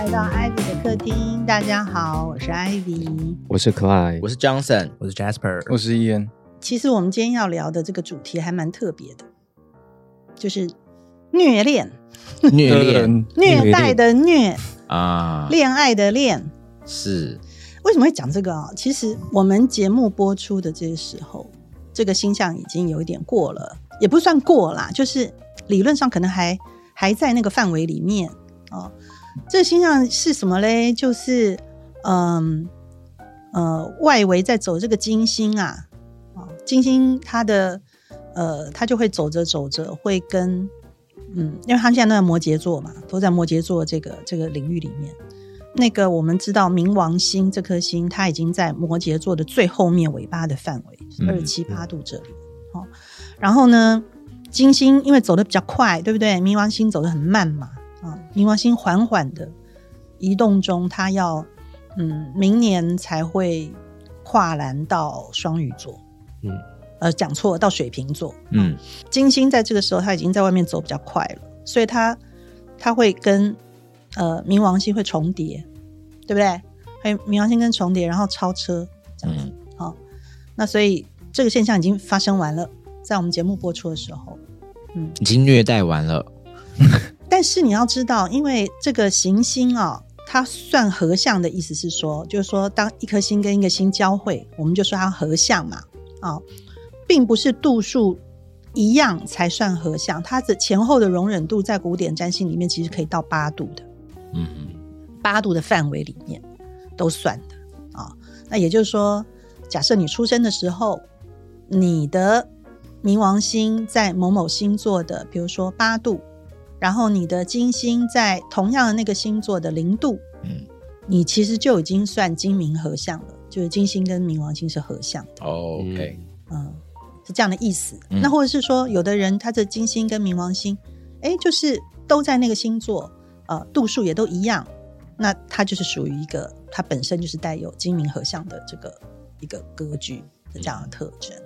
来到艾比的客厅，大家好，我是艾比。我是可爱，我是 Johnson，我是 Jasper，我是 Ian。其实我们今天要聊的这个主题还蛮特别的，就是虐恋、虐恋虐待的虐啊，恋爱的恋。是为什么会讲这个啊？其实我们节目播出的这个时候，这个星象已经有一点过了，也不算过啦，就是理论上可能还还在那个范围里面哦。这个星象是什么嘞？就是嗯呃，外围在走这个金星啊，啊，金星它的呃，它就会走着走着会跟嗯，因为它现在都在摩羯座嘛，都在摩羯座这个这个领域里面。那个我们知道冥王星这颗星，它已经在摩羯座的最后面尾巴的范围，二十七八度这里。哦，然后呢，金星因为走的比较快，对不对？冥王星走的很慢嘛。啊，冥王星缓缓的移动中，它要嗯，明年才会跨栏到双鱼座。嗯，呃，讲错，到水瓶座。嗯，金星在这个时候，它已经在外面走比较快了，所以它它会跟呃冥王星会重叠，对不对？还有冥王星跟重叠，然后超车这样子。好，那所以这个现象已经发生完了，在我们节目播出的时候，嗯，已经虐待完了。但是你要知道，因为这个行星啊，它算合相的意思是说，就是说，当一颗星跟一个星交汇，我们就说它合相嘛，啊，并不是度数一样才算合相，它的前后的容忍度在古典占星里面其实可以到八度的，嗯嗯，八度的范围里面都算的啊。那也就是说，假设你出生的时候，你的冥王星在某某星座的，比如说八度。然后你的金星在同样的那个星座的零度，嗯，你其实就已经算金冥合相了，就是金星跟冥王星是合相的。OK，嗯，是这样的意思。那或者是说，有的人他的金星跟冥王星，哎，就是都在那个星座，呃，度数也都一样，那他就是属于一个，他本身就是带有金冥合相的这个一个格局的这样的特征。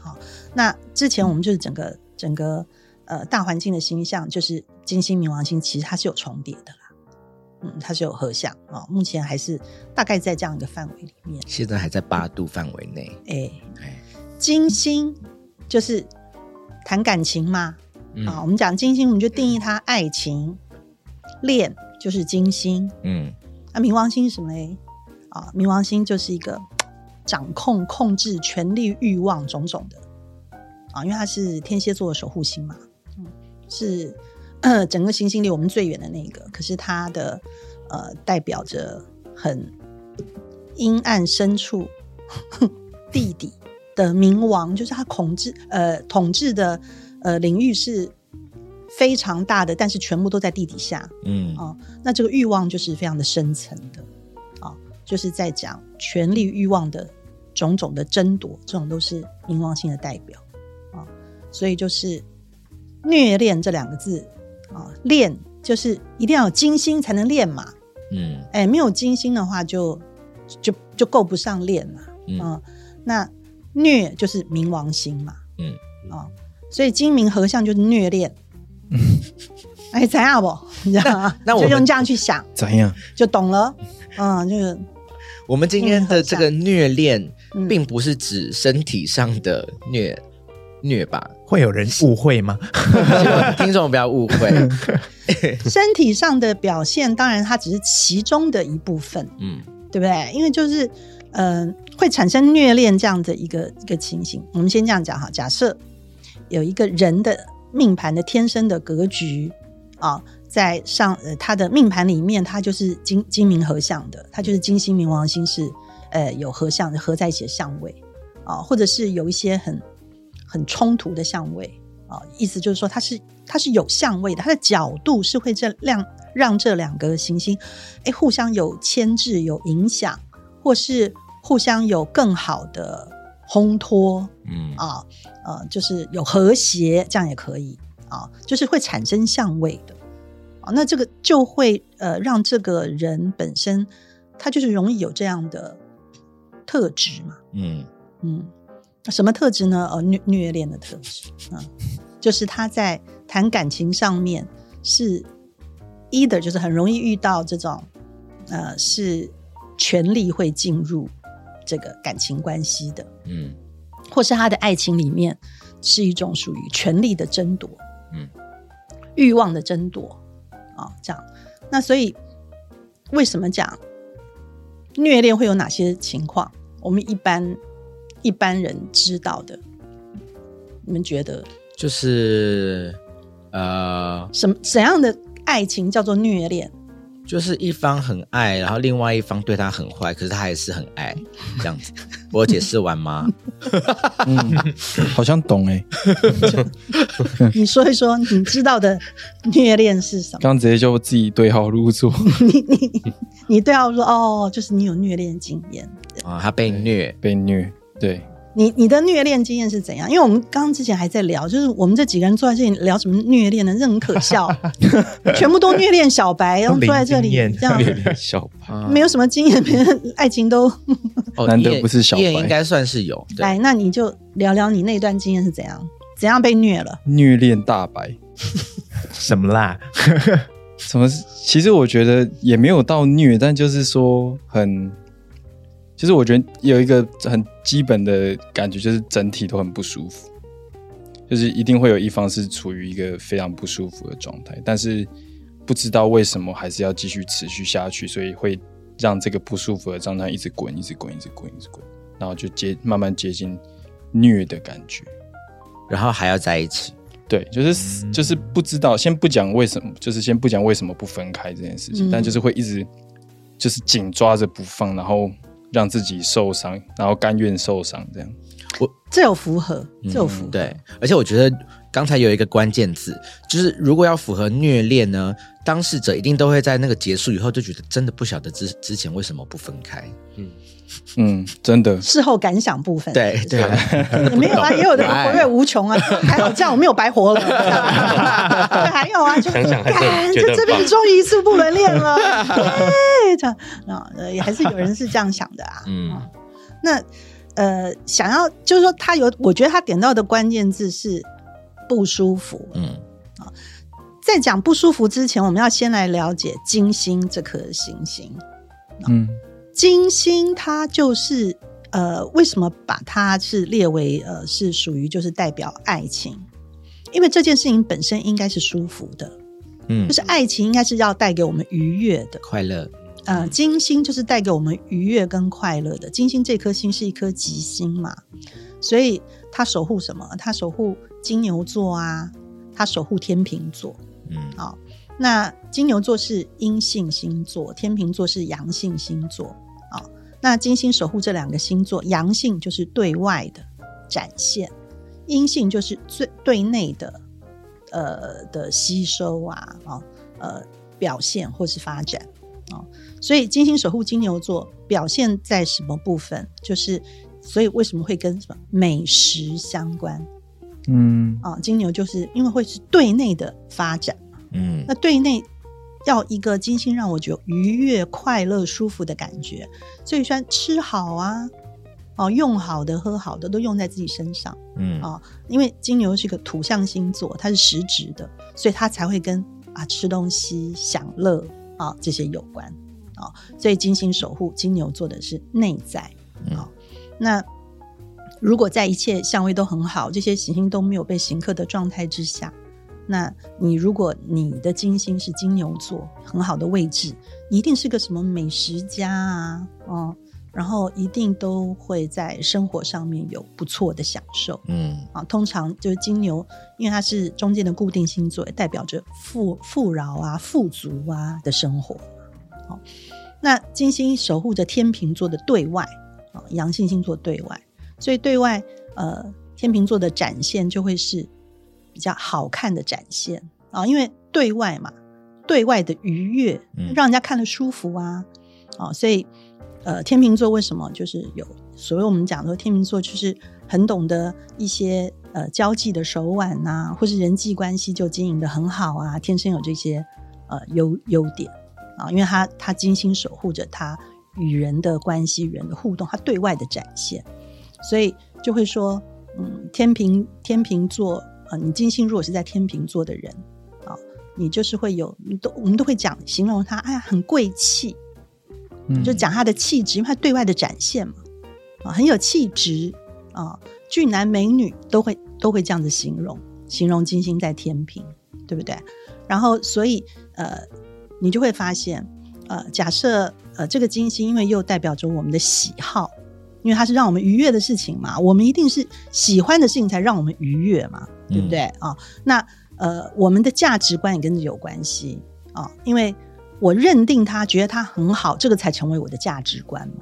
好，那之前我们就是整个整个。呃，大环境的星象就是金星、冥王星，其实它是有重叠的啦。嗯，它是有合相啊。目前还是大概在这样一个范围里面。现在还在八度范围内。哎哎，金星就是谈感情嘛。啊，我们讲金星，我们就定义它爱情、恋，就是金星。嗯，那冥王星是什么嘞？啊，冥王星就是一个掌控、控制、权力、欲望种种的啊，因为它是天蝎座的守护星嘛。是呃，整个行星里我们最远的那个，可是它的呃，代表着很阴暗深处 地底的冥王，就是他统治呃统治的呃领域是非常大的，但是全部都在地底下。嗯啊，那这个欲望就是非常的深层的啊，就是在讲权力欲望的种种的争夺，这种都是冥王星的代表啊，所以就是。虐恋这两个字啊，恋就是一定要有金星才能恋嘛。嗯，哎，没有精心的话，就就就够不上恋嘛。嗯，那虐就是冥王星嘛。嗯，啊，所以金冥合相就是虐恋。嗯，哎，怎样不？你知道吗？那我就用这样去想，怎样就懂了。嗯，就是我们今天的这个虐恋，并不是指身体上的虐。虐吧，会有人误会吗？听众不要误会。身体上的表现，当然它只是其中的一部分，嗯，对不对？因为就是，嗯，会产生虐恋这样的一个一个情形。我们先这样讲哈，假设有一个人的命盘的天生的格局啊，在上呃他的命盘里面，他就是金金明合相的，他就是金星冥王星是呃有合相合在一起的相位啊，或者是有一些很。很冲突的相位啊，意思就是说它是它是有相位的，它的角度是会这让让这两个行星哎互相有牵制、有影响，或是互相有更好的烘托，嗯啊呃，就是有和谐，这样也可以啊，就是会产生相位的啊，那这个就会呃让这个人本身他就是容易有这样的特质嘛，嗯嗯。什么特质呢？呃，虐虐恋的特质，嗯，就是他在谈感情上面是 either 就是很容易遇到这种，呃，是权力会进入这个感情关系的，嗯，或是他的爱情里面是一种属于权力的争夺，嗯，欲望的争夺，啊，这样，那所以为什么讲虐恋会有哪些情况？我们一般一般人知道的，你们觉得就是呃，什么怎样的？爱情叫做虐恋，就是一方很爱，然后另外一方对他很坏，可是他还是很爱，这样子。我解释完吗？嗯，好像懂哎。你说一说你知道的虐恋是什么？刚直接就自己对号入座。你你你对号入座哦，就是你有虐恋经验啊，他被虐被虐，对。你你的虐恋经验是怎样？因为我们刚刚之前还在聊，就是我们这几个人坐在这里聊什么虐恋呢？这很可笑，全部都虐恋小白，然后坐在这里这样，小白没有什么经验，别人爱情都难得不是小白，应该算是有。来，那你就聊聊你那段经验是怎样，怎样被虐了？虐恋大白，什么啦？什么？其实我觉得也没有到虐，但就是说很。其实我觉得有一个很基本的感觉，就是整体都很不舒服，就是一定会有一方是处于一个非常不舒服的状态，但是不知道为什么还是要继续持续下去，所以会让这个不舒服的状态一直滚，一直滚，一直滚，一直滚，然后就接慢慢接近虐的感觉，然后还要在一起，对，就是就是不知道，先不讲为什么，就是先不讲为什么不分开这件事情，但就是会一直就是紧抓着不放，然后。让自己受伤，然后甘愿受伤，这样，我这有符合，这有符合。对，而且我觉得刚才有一个关键字，就是如果要符合虐恋呢，当事者一定都会在那个结束以后就觉得真的不晓得之之前为什么不分开。嗯嗯，真的。事后感想部分，对对，没有啊，也有的活跃无穷啊，还好这样我没有白活了。还有啊，就想想还就这边终于一次不能恋了。对这样啊，也还是有人是这样想的啊。嗯，那呃，想要就是说，他有，我觉得他点到的关键字是不舒服。嗯啊，在讲不舒服之前，我们要先来了解金星这颗行星。嗯，金星它就是呃，为什么把它是列为呃是属于就是代表爱情？因为这件事情本身应该是舒服的，嗯，就是爱情应该是要带给我们愉悦的快乐。呃，金星就是带给我们愉悦跟快乐的。金星这颗星是一颗吉星嘛，所以它守护什么？它守护金牛座啊，它守护天秤座。嗯，好，那金牛座是阴性星座，天秤座是阳性星座。啊，那金星守护这两个星座，阳性就是对外的展现，阴性就是最对内的呃的吸收啊，啊呃表现或是发展哦。所以金星守护金牛座表现在什么部分？就是所以为什么会跟什么美食相关？嗯啊，金牛就是因为会是对内的发展。嗯，那对内要一个金星让我觉得愉悦、快乐、舒服的感觉，所以说吃好啊，哦，用好的、喝好的都用在自己身上。嗯啊，因为金牛是一个土象星座，它是实质的，所以它才会跟啊吃东西、享乐啊这些有关。啊，所以金星守护金牛座的是内在啊。那如果在一切相位都很好，这些行星都没有被刑克的状态之下，那你如果你的金星是金牛座很好的位置，你一定是个什么美食家啊，哦，然后一定都会在生活上面有不错的享受。嗯，啊，通常就是金牛，因为它是中间的固定星座，代表着富富饶啊、富足啊的生活。好，那金星守护着天秤座的对外啊，阳性星座对外，所以对外呃，天秤座的展现就会是比较好看的展现。啊，因为对外嘛，对外的愉悦，让人家看了舒服啊，啊，所以呃，天秤座为什么就是有所谓我们讲说天秤座就是很懂得一些呃交际的手腕呐，或是人际关系就经营的很好啊，天生有这些呃优优点。啊，因为他他精心守护着他与人的关系、与人的互动，他对外的展现，所以就会说，嗯，天平天平座啊，你金星如果是在天平座的人啊，你就是会有，你都我们都会讲形容他，哎呀，很贵气，就讲他的气质，因为他对外的展现嘛，啊，很有气质啊，俊男美女都会都会这样子形容，形容金星在天平，对不对？然后所以呃，你就会发现，呃，假设呃这个金星，因为又代表着我们的喜好，因为它是让我们愉悦的事情嘛，我们一定是喜欢的事情才让我们愉悦嘛，对不对啊？那呃，我们的价值观也跟着有关系啊，因为我认定他，觉得他很好，这个才成为我的价值观嘛，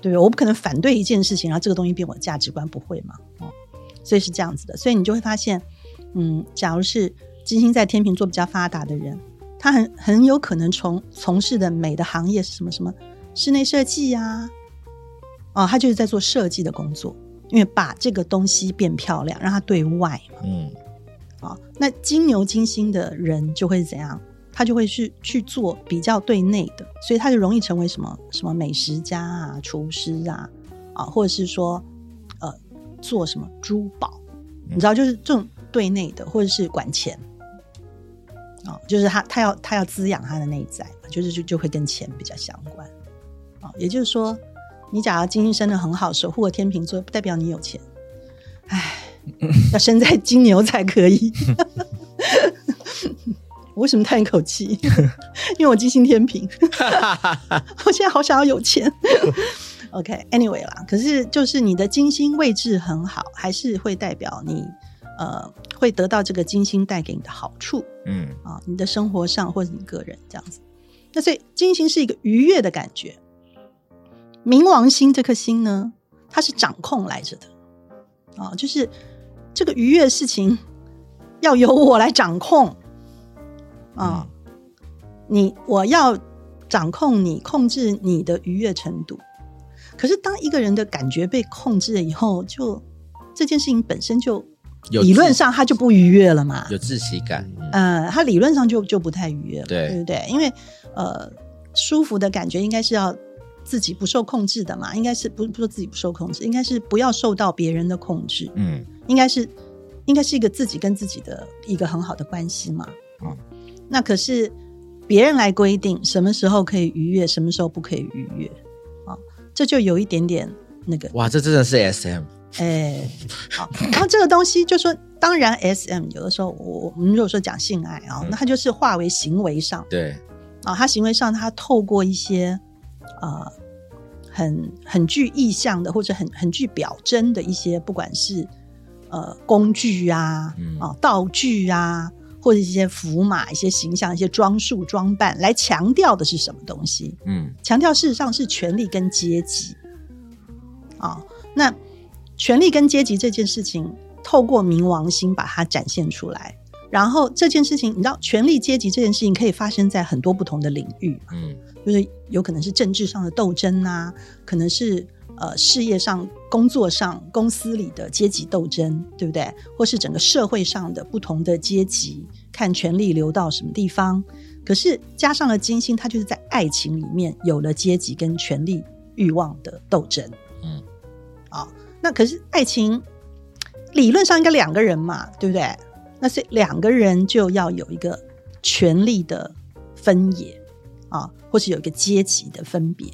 对不对？我不可能反对一件事情，然后这个东西变我的价值观，不会嘛？哦，所以是这样子的，所以你就会发现，嗯，假如是金星在天秤座比较发达的人，他很很有可能从从事的美的行业是什么什么室内设计呀，哦，他就是在做设计的工作，因为把这个东西变漂亮，让它对外嘛，嗯。啊，那金牛金星的人就会怎样？他就会去去做比较对内的，所以他就容易成为什么什么美食家啊、厨师啊，啊，或者是说呃做什么珠宝，你知道，就是这种对内的，或者是管钱啊，就是他他要他要滋养他的内在，就是就就会跟钱比较相关啊。也就是说，你假如金星生的很好，守护了天秤座，不代表你有钱，唉。要生在金牛才可以。我为什么叹一口气？因为我金星天平，我现在好想要有钱。OK，Anyway 啦，可是就是你的金星位置很好，还是会代表你呃会得到这个金星带给你的好处。嗯啊，你的生活上或者你个人这样子。那所以金星是一个愉悦的感觉。冥王星这颗星呢，它是掌控来着的啊，就是。这个愉悦的事情要由我来掌控啊！你我要掌控你，控制你的愉悦程度。可是，当一个人的感觉被控制了以后，就这件事情本身就理论上他就不愉悦了嘛？有窒息感。嗯，他理论上就就不太愉悦了，对对不对？因为呃，舒服的感觉应该是要自己不受控制的嘛，应该是不不说自己不受控制，应该是不要受到别人的控制。嗯。应该是，应该是一个自己跟自己的一个很好的关系嘛。嗯，那可是别人来规定什么时候可以愉悦，什么时候不可以愉悦啊？这就有一点点那个。哇，这真的是 S M。哎，好，然后这个东西就说，当然 S M 有的时候，我我们如果说讲性爱啊，那它就是化为行为上。对。啊，他行为上，他透过一些呃很很具意向的，或者很很具表征的一些，不管是。呃，工具啊，啊，道具啊，或者一些符码、一些形象、一些装束、装扮，来强调的是什么东西？嗯，强调事实上是权力跟阶级。啊，那权力跟阶级这件事情，透过冥王星把它展现出来。然后这件事情，你知道，权力阶级这件事情可以发生在很多不同的领域。嗯，就是有可能是政治上的斗争啊，可能是。呃，事业上、工作上、公司里的阶级斗争，对不对？或是整个社会上的不同的阶级，看权力流到什么地方。可是加上了金星，它就是在爱情里面有了阶级跟权力欲望的斗争。嗯，啊，那可是爱情理论上应该两个人嘛，对不对？那所以两个人就要有一个权力的分野啊，或是有一个阶级的分别。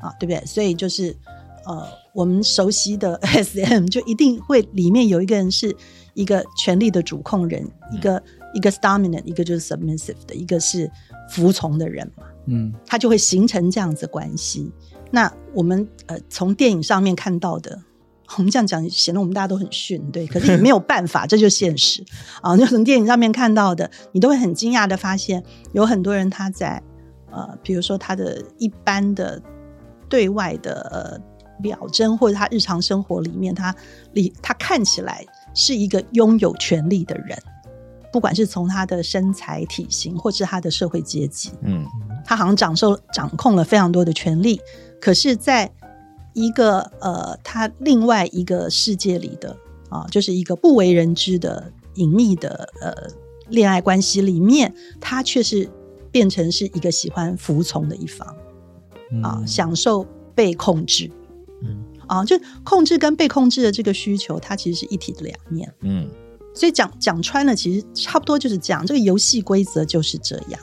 啊，对不对？所以就是，呃，我们熟悉的 S M 就一定会里面有一个人是一个权力的主控人，一个一个 dominant，一个就是 submissive 的，一个是服从的人嘛。嗯，他就会形成这样子关系。那我们呃从电影上面看到的，我们这样讲显得我们大家都很逊，对？可是也没有办法，这就是现实啊。就从电影上面看到的，你都会很惊讶的发现，有很多人他在呃，比如说他的一般的。对外的呃表征，或者他日常生活里面，他里他看起来是一个拥有权力的人，不管是从他的身材体型，或是他的社会阶级，嗯，他好像掌受掌控了非常多的权利。可是，在一个呃，他另外一个世界里的啊，就是一个不为人知的隐秘的呃恋爱关系里面，他却是变成是一个喜欢服从的一方。啊，享受被控制，嗯，啊，就控制跟被控制的这个需求，它其实是一体的两面，嗯，所以讲讲穿了，其实差不多就是这样。这个游戏规则就是这样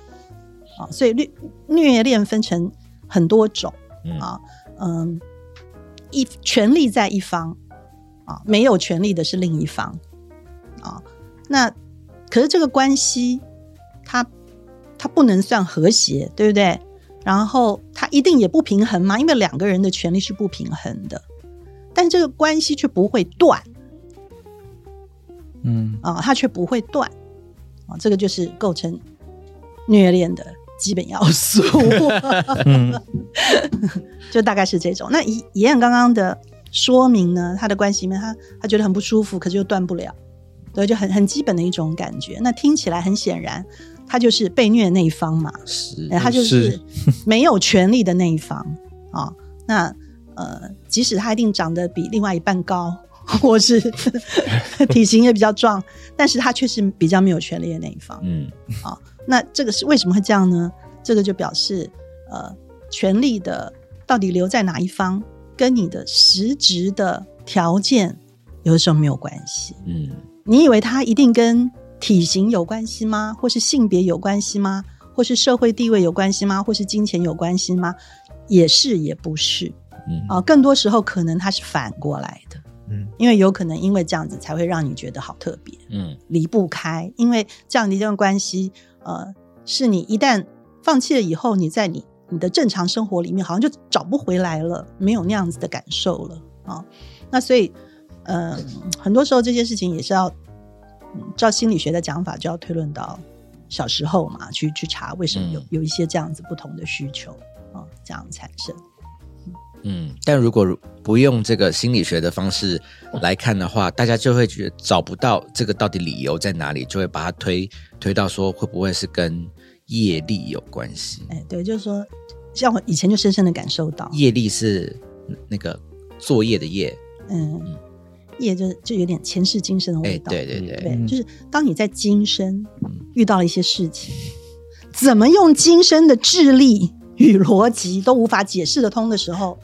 啊。所以虐虐恋分成很多种啊，嗯，一权力在一方啊，没有权力的是另一方啊。那可是这个关系，它它不能算和谐，对不对？然后它一定也不平衡嘛，因为两个人的权利是不平衡的，但这个关系却不会断。嗯啊，它却不会断啊，这个就是构成虐恋的基本要素。就大概是这种。那以以燕刚刚的说明呢，他的关系里面，他他觉得很不舒服，可是又断不了，对，就很很基本的一种感觉。那听起来很显然，他就是被虐的那一方嘛，是，他就是没有权利的那一方啊。那呃，即使他一定长得比另外一半高。或是 体型也比较壮，但是他却是比较没有权利的那一方。嗯，啊，那这个是为什么会这样呢？这个就表示，呃，权力的到底留在哪一方，跟你的实质的条件有的时候没有关系。嗯，你以为他一定跟体型有关系吗？或是性别有关系吗？或是社会地位有关系吗？或是金钱有关系吗？也是，也不是。嗯，啊，更多时候可能它是反过来的。嗯，因为有可能因为这样子才会让你觉得好特别，嗯，离不开，因为这样的一段关系，呃，是你一旦放弃了以后，你在你你的正常生活里面好像就找不回来了，没有那样子的感受了啊。那所以，呃，很多时候这些事情也是要照心理学的讲法，就要推论到小时候嘛，去去查为什么有有一些这样子不同的需求啊，这样产生。嗯，但如果不用这个心理学的方式来看的话，大家就会觉得找不到这个到底理由在哪里，就会把它推推到说会不会是跟业力有关系？哎，对，就是说，像我以前就深深的感受到，业力是那个作业的业，嗯，业就就有点前世今生的味道，对对对对，就是当你在今生遇到了一些事情，怎么用今生的智力？与逻辑都无法解释得通的时候，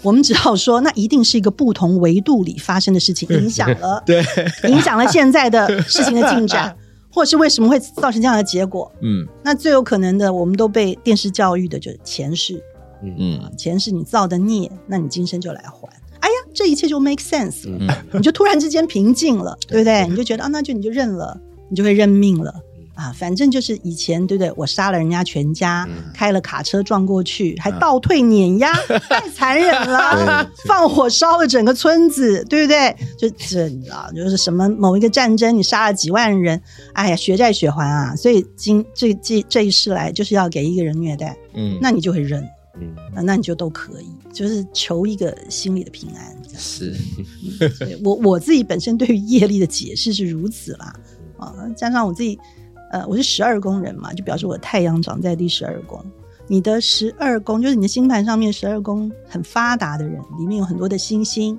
我们只好说，那一定是一个不同维度里发生的事情影响了，对，影响了现在的事情的进展，或是为什么会造成这样的结果？嗯，那最有可能的，我们都被电视教育的就是前世，嗯，前世你造的孽，那你今生就来还。哎呀，这一切就 make sense，了你就突然之间平静了，对不对？你就觉得啊，那就你就认了，你就会认命了。啊，反正就是以前对不对？我杀了人家全家，开了卡车撞过去，还倒退碾压，太残忍了！放火烧了整个村子，对不对？就这你知道，就是什么某一个战争，你杀了几万人，哎呀，血债血还啊！所以今这这这一世来，就是要给一个人虐待，嗯，那你就会认，嗯，那你就都可以，就是求一个心里的平安。是，我我自己本身对于业力的解释是如此啦，啊，加上我自己。呃，我是十二宫人嘛，就表示我太阳长在第十二宫。你的十二宫就是你的星盘上面十二宫很发达的人，里面有很多的星星。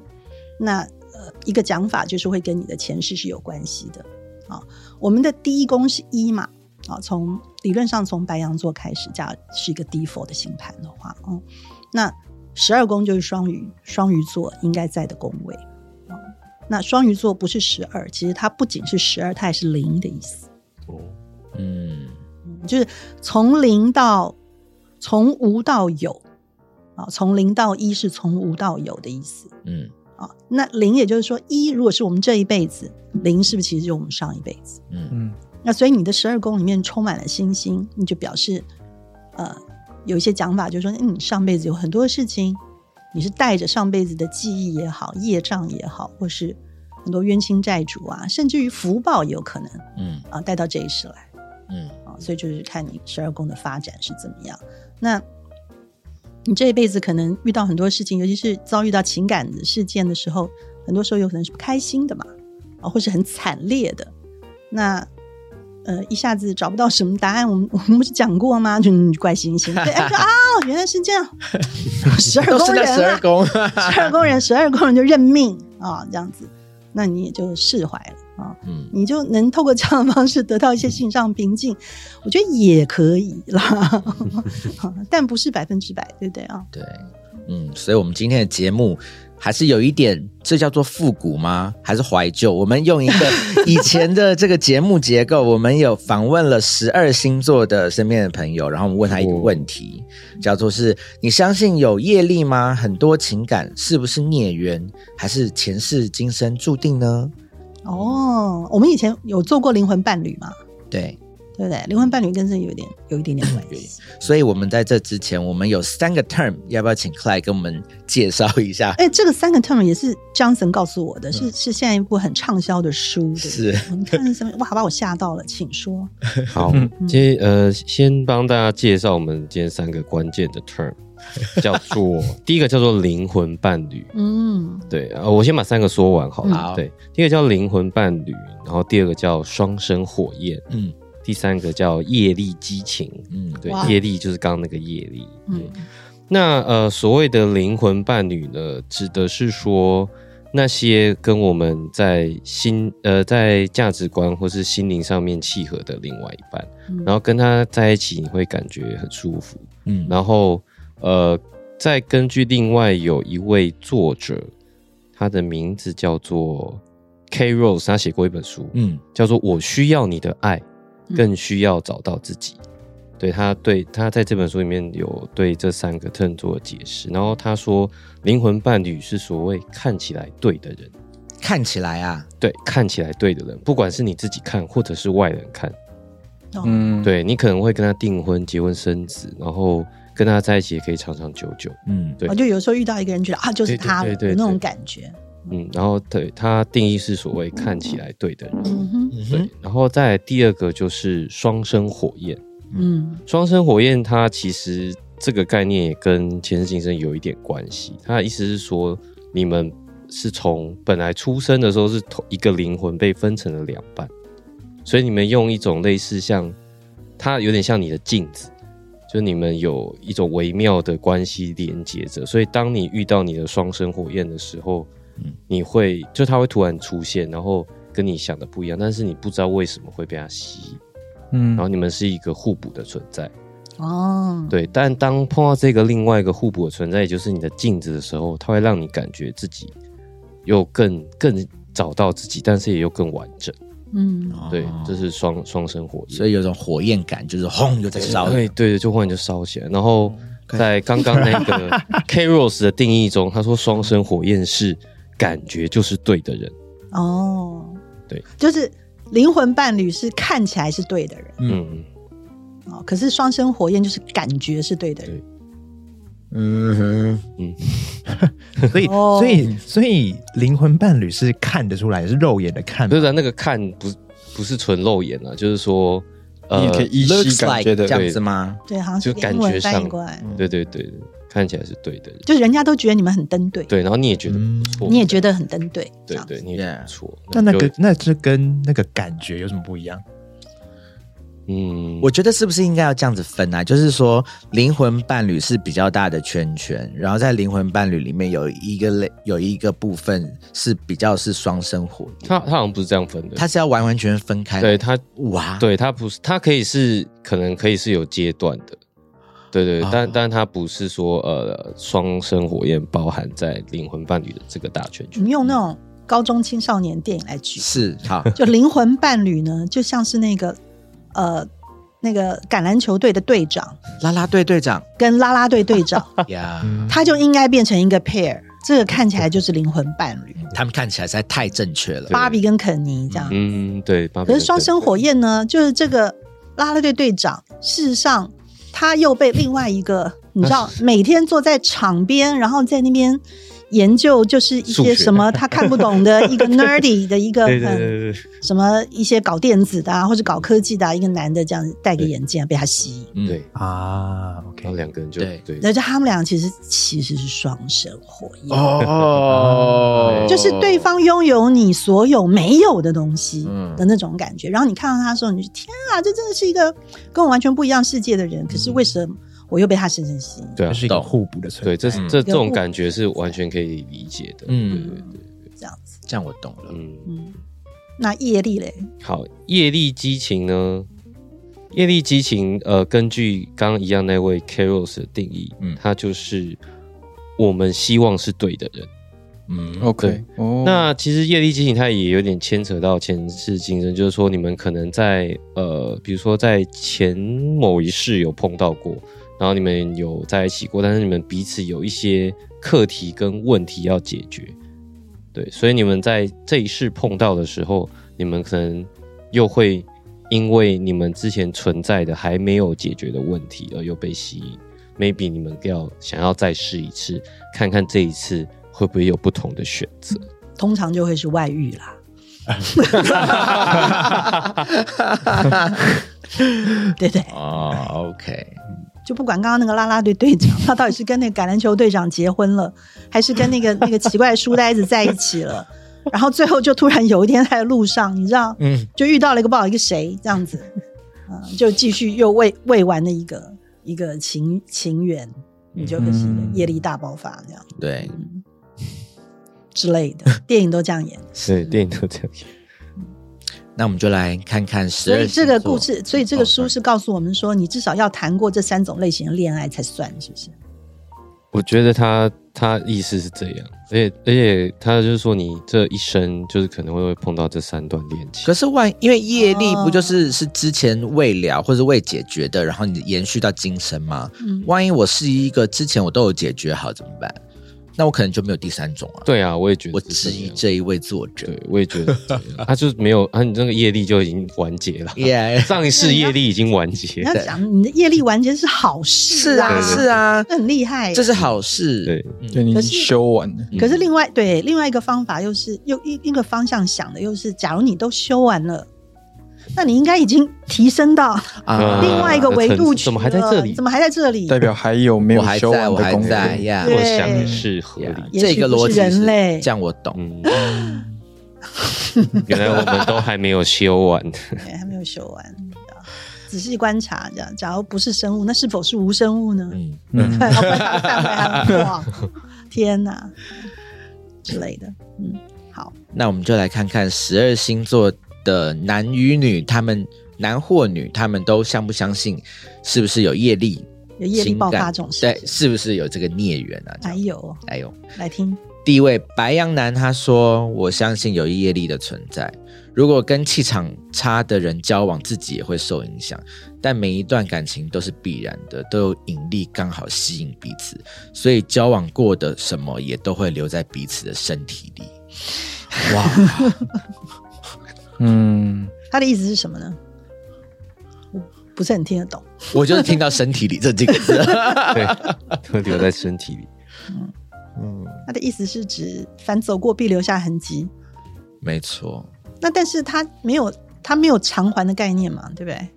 那呃，一个讲法就是会跟你的前世是有关系的啊。我们的第一宫是一嘛啊，从理论上从白羊座开始，假是一个 default 的星盘的话，嗯，那十二宫就是双鱼，双鱼座应该在的宫位啊。那双鱼座不是十二，其实它不仅是十二，它也是零的意思哦。嗯，就是从零到从无到有啊，从零到一是从无到有的意思。嗯，啊，那零也就是说一，如果是我们这一辈子，零是不是其实就是我们上一辈子？嗯嗯，那所以你的十二宫里面充满了星星，你就表示呃有一些讲法，就是说嗯上辈子有很多事情，你是带着上辈子的记忆也好，业障也好，或是很多冤亲债主啊，甚至于福报也有可能，嗯啊带到这一世来。嗯啊，所以就是看你十二宫的发展是怎么样。那你这一辈子可能遇到很多事情，尤其是遭遇到情感的事件的时候，很多时候有可能是不开心的嘛，啊，或是很惨烈的。那呃，一下子找不到什么答案，我们我们不是讲过吗？就怪星星，对，啊，原来是这样，十二宫人，十二宫，十二宫人，十二宫人就认命啊，这样子，那你也就释怀了。啊，嗯，你就能透过这样的方式得到一些心上平静，我觉得也可以啦，但不是百分之百，对不对啊？对，嗯，所以我们今天的节目还是有一点，这叫做复古吗？还是怀旧？我们用一个 以前的这个节目结构，我们有访问了十二星座的身边的朋友，然后我们问他一个问题，叫做是你相信有业力吗？很多情感是不是孽缘，还是前世今生注定呢？哦，我们以前有做过灵魂伴侣吗？对。对不对？灵魂伴侣跟这有点有一点点关系。所以，我们在这之前，我们有三个 term，要不要请 Clay 跟我们介绍一下？哎，这个三个 term 也是 Johnson 告诉我的，是是现在一部很畅销的书。是，你看什么？哇，把我吓到了，请说。好，今呃，先帮大家介绍我们今天三个关键的 term，叫做第一个叫做灵魂伴侣。嗯，对啊，我先把三个说完好了。对，第一个叫灵魂伴侣，然后第二个叫双生火焰。嗯。第三个叫业力激情，嗯，对，业力就是刚刚那个业力。嗯，那呃，所谓的灵魂伴侣呢，指的是说那些跟我们在心呃在价值观或是心灵上面契合的另外一半，然后跟他在一起你会感觉很舒服。嗯，然后呃，再根据另外有一位作者，他的名字叫做 K Rose，他写过一本书，嗯，叫做《我需要你的爱》。更需要找到自己，对他，对他在这本书里面有对这三个 turn 做解释。然后他说，灵魂伴侣是所谓看起来对的人，看起来啊，对，看起来对的人，不管是你自己看或者是外人看，嗯，对你可能会跟他订婚、结婚、生子，然后跟他在一起也可以长长久久，嗯，对，就有时候遇到一个人，觉得啊，就是他，有那种感觉。嗯，然后对它定义是所谓看起来对的人，对，然后再第二个就是双生火焰，嗯，双生火焰它其实这个概念也跟前世今生有一点关系，它的意思是说你们是从本来出生的时候是同一个灵魂被分成了两半，所以你们用一种类似像它有点像你的镜子，就你们有一种微妙的关系连接着，所以当你遇到你的双生火焰的时候。你会就他会突然出现，然后跟你想的不一样，但是你不知道为什么会被他吸引，嗯，然后你们是一个互补的存在，哦，对，但当碰到这个另外一个互补的存在，也就是你的镜子的时候，它会让你感觉自己又更更找到自己，但是也又更完整，嗯，对，这是双双生火焰，所以有种火焰感，就是轰就在烧，对对，就忽然就烧起来，然后在刚刚那个 K Rose 的定义中，他说双生火焰是。感觉就是对的人。哦，对，就是灵魂伴侣是看起来是对的人，嗯，哦，可是双生火焰就是感觉是对的人，嗯哼，嗯，所以所以所以灵魂伴侣是看得出来，是肉眼的看，不是那个看不不是纯肉眼啊，就是说呃，可以依稀感觉的。这样子吗？对，好像就感觉上，对对对对。看起来是对的，就是人家都觉得你们很登对，对，然后你也觉得，你也觉得很登对，对对，你也不错。那那个，那这跟那个感觉有什么不一样？嗯，我觉得是不是应该要这样子分啊？就是说，灵魂伴侣是比较大的圈圈，然后在灵魂伴侣里面有一个类，有一个部分是比较是双生活。他他好像不是这样分的，他是要完完全全分开。对他，哇，对他不是，他可以是，可能可以是有阶段的。对对，但但它不是说呃双生火焰包含在灵魂伴侣的这个大圈圈。你用那种高中青少年电影来举，是好，就灵魂伴侣呢，就像是那个呃那个橄榄球队的队长，啦啦队队长跟啦啦队队长 呀，他就应该变成一个 pair，这个看起来就是灵魂伴侣。他们看起来实在太正确了，芭比跟肯尼这样。嗯，对。可是双生火焰呢，就是这个啦啦队队长，事实上。他又被另外一个，你知道，每天坐在场边，然后在那边。研究就是一些什么他看不懂的一个 nerdy 的一个很什么一些搞电子的啊或者搞科技的啊一个男的这样戴个眼镜啊被他吸引，对。啊，OK，两个人就对。对，那就他们俩其实其实是双生火焰。哦，就是对方拥有你所有没有的东西的那种感觉，然后你看到他的时候，你就天啊，这真的是一个跟我完全不一样世界的人，可是为什么？我又被他深深吸引，对啊，是一个互补的存在。对，这这这种感觉是完全可以理解的。嗯，对对对，这样子，这样我懂了。嗯。嗯，那业力嘞？好，业力激情呢？业力激情，呃，根据刚刚一样那位 Carols 的定义，嗯，他就是我们希望是对的人，嗯，OK。哦，那其实业力激情它也有点牵扯到前世今生，就是说你们可能在呃，比如说在前某一世有碰到过，然后你们有在一起过，但是你们彼此有一些课题跟问题要解决。对，所以你们在这一世碰到的时候，你们可能又会因为你们之前存在的还没有解决的问题而又被吸引。maybe 你们要想要再试一次，看看这一次会不会有不同的选择。通常就会是外遇啦。对对。哦，OK。就不管刚刚那个啦啦队队长，他到底是跟那个橄榄球队长结婚了，还是跟那个那个奇怪的书呆子在一起了，然后最后就突然有一天在路上，你知道，嗯，就遇到了一个不知道一个谁这样子，嗯，就继续又未未完的一个一个情情缘，你就可惜业力大爆发这样，对，之类的电影都这样演，是，电影都这样演。那我们就来看看十二。所以这个故事，所以这个书是告诉我们说，你至少要谈过这三种类型的恋爱才算，是不是？我觉得他他意思是这样，而且而且他就是说，你这一生就是可能会会碰到这三段恋情。可是万因为业力不就是是之前未了或者未解决的，然后你延续到今生吗？嗯，万一我是一个之前我都有解决好怎么办？那我可能就没有第三种啊。对啊，我也觉得。我质疑这一位作者。对，我也觉得，他就是没有，啊，你那个业力就已经完结了。耶，上一世业力已经完结。你要讲你的业力完结是好事。是啊，是啊，很厉害。这是好事。对，对你修完了。可是另外，对另外一个方法又是又一一个方向想的，又是假如你都修完了。那你应该已经提升到啊另外一个维度去怎么还在这里？怎么还在这里？代表还有没有修完的功在呀？我想是合理。这个逻辑人类这样我懂。原来我们都还没有修完，对，还没有修完。仔细观察，这样，假如不是生物，那是否是无生物呢？嗯嗯，观察范围还很广。天哪，之类的。嗯，好，那我们就来看看十二星座。的男与女，他们男或女，他们都相不相信？是不是有业力？有业力爆发这种事？对，是不是有这个孽缘啊？还有，还有，来听第一位白羊男，他说：“我相信有业力的存在。如果跟气场差的人交往，自己也会受影响。但每一段感情都是必然的，都有引力，刚好吸引彼此，所以交往过的什么也都会留在彼此的身体里。”哇！嗯，他的意思是什么呢？我不是很听得懂。我就是听到身体里这几个字，对，留在身体里。嗯嗯，他的意思是指凡走过必留下痕迹。没错。那但是他没有，他没有偿还的概念嘛，对不对？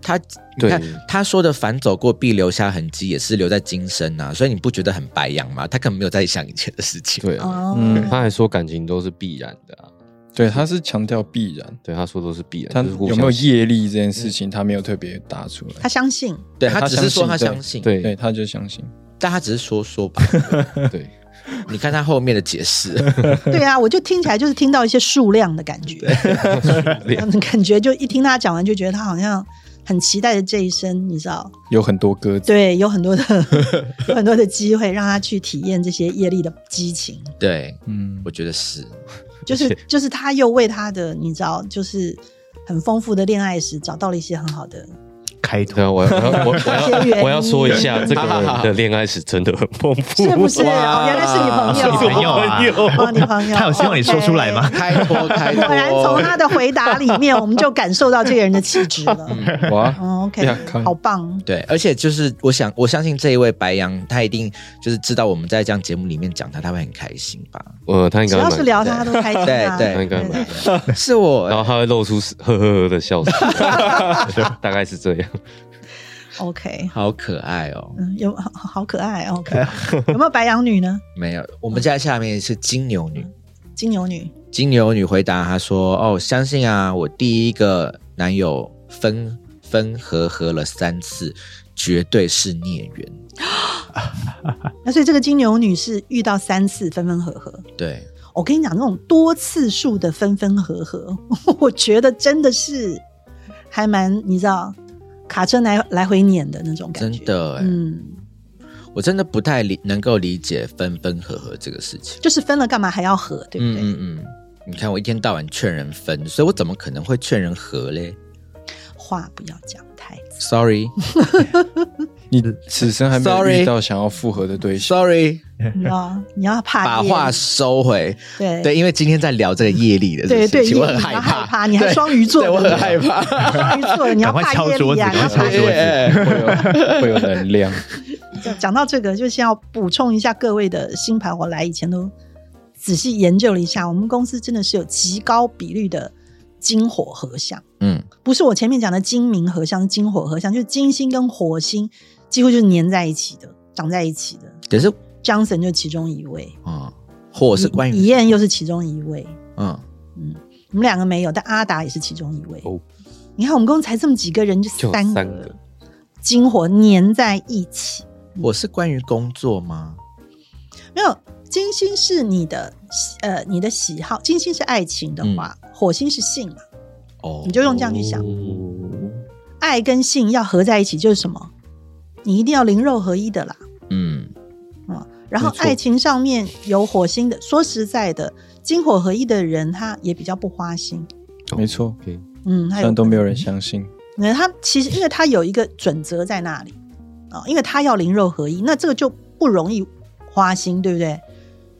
他你看他说的凡走过必留下痕迹，也是留在今生啊，所以你不觉得很白羊吗？他可能没有在想以前的事情。对啊，嗯，他还说感情都是必然的啊。对，他是强调必然。对，他说都是必然。他有没有业力这件事情，他没有特别答出来。他相信，对他只是说他相信，对，对，他就相信。但他只是说说吧。对，你看他后面的解释。对啊，我就听起来就是听到一些数量的感觉，感觉就一听他讲完，就觉得他好像很期待的这一生，你知道，有很多鸽子，对，有很多的很多的机会让他去体验这些业力的激情。对，嗯，我觉得是。就是就是他又为他的你知道就是很丰富的恋爱史找到了一些很好的开头。我要我我要 我要说一下，这个人的恋爱史真的很丰富，是不是？哦，原来是你朋友，朋友啊，你朋友，他有希望你说出来吗？开脱开脱。果然从他的回答里面，我们就感受到这个人的气质了。哇，OK，好棒。对，而且就是我想我相信这一位白羊，他一定就是知道我们在这样节目里面讲他，他会很开心吧。呃，他应该只要是聊他都开心，对对，应该是我，然后他会露出呵呵呵的笑声，大概是这样。OK，好可爱哦，嗯，有好好可爱，OK，有没有白羊女呢？没有，我们家下面是金牛女，金牛女，金牛女回答她说：“哦，相信啊，我第一个男友分分合合了三次，绝对是孽缘。”那所以这个金牛女是遇到三次分分合合。对，我跟你讲，那种多次数的分分合合，我觉得真的是还蛮，你知道，卡车来来回碾的那种感觉。真的，嗯，我真的不太理能够理解分分合合这个事情。就是分了干嘛还要合，对不对？嗯嗯。你看我一天到晚劝人分，所以我怎么可能会劝人合嘞？话不要讲太。Sorry，你此生还没有遇到想要复合的对象。Sorry，你要你要怕把话收回。对对，因为今天在聊这个业力的事情，我很害怕。你还双鱼座，我很害怕。双鱼座，你要怕业力啊！会有 会有能量。讲到这个，就先要补充一下各位的星盘。我来以前都。仔细研究了一下，我们公司真的是有极高比率的金火合相。嗯，不是我前面讲的金明合相，是金火合相，就是金星跟火星几乎就是粘在一起的，长在一起的。可是 Johnson 就其中一位啊，火是关于李燕又是其中一位。嗯嗯，我们两个没有，但阿达也是其中一位。哦，你看我们公司才这么几个人，就三个金火粘在一起。我是关于工作吗？没有。金星是你的呃你的喜好，金星是爱情的话，火星是性嘛？哦，你就用这样去想，爱跟性要合在一起就是什么？你一定要灵肉合一的啦。嗯，啊，然后爱情上面有火星的，说实在的，金火合一的人他也比较不花心。没错，嗯，虽然都没有人相信，那他其实因为他有一个准则在那里啊，因为他要灵肉合一，那这个就不容易花心，对不对？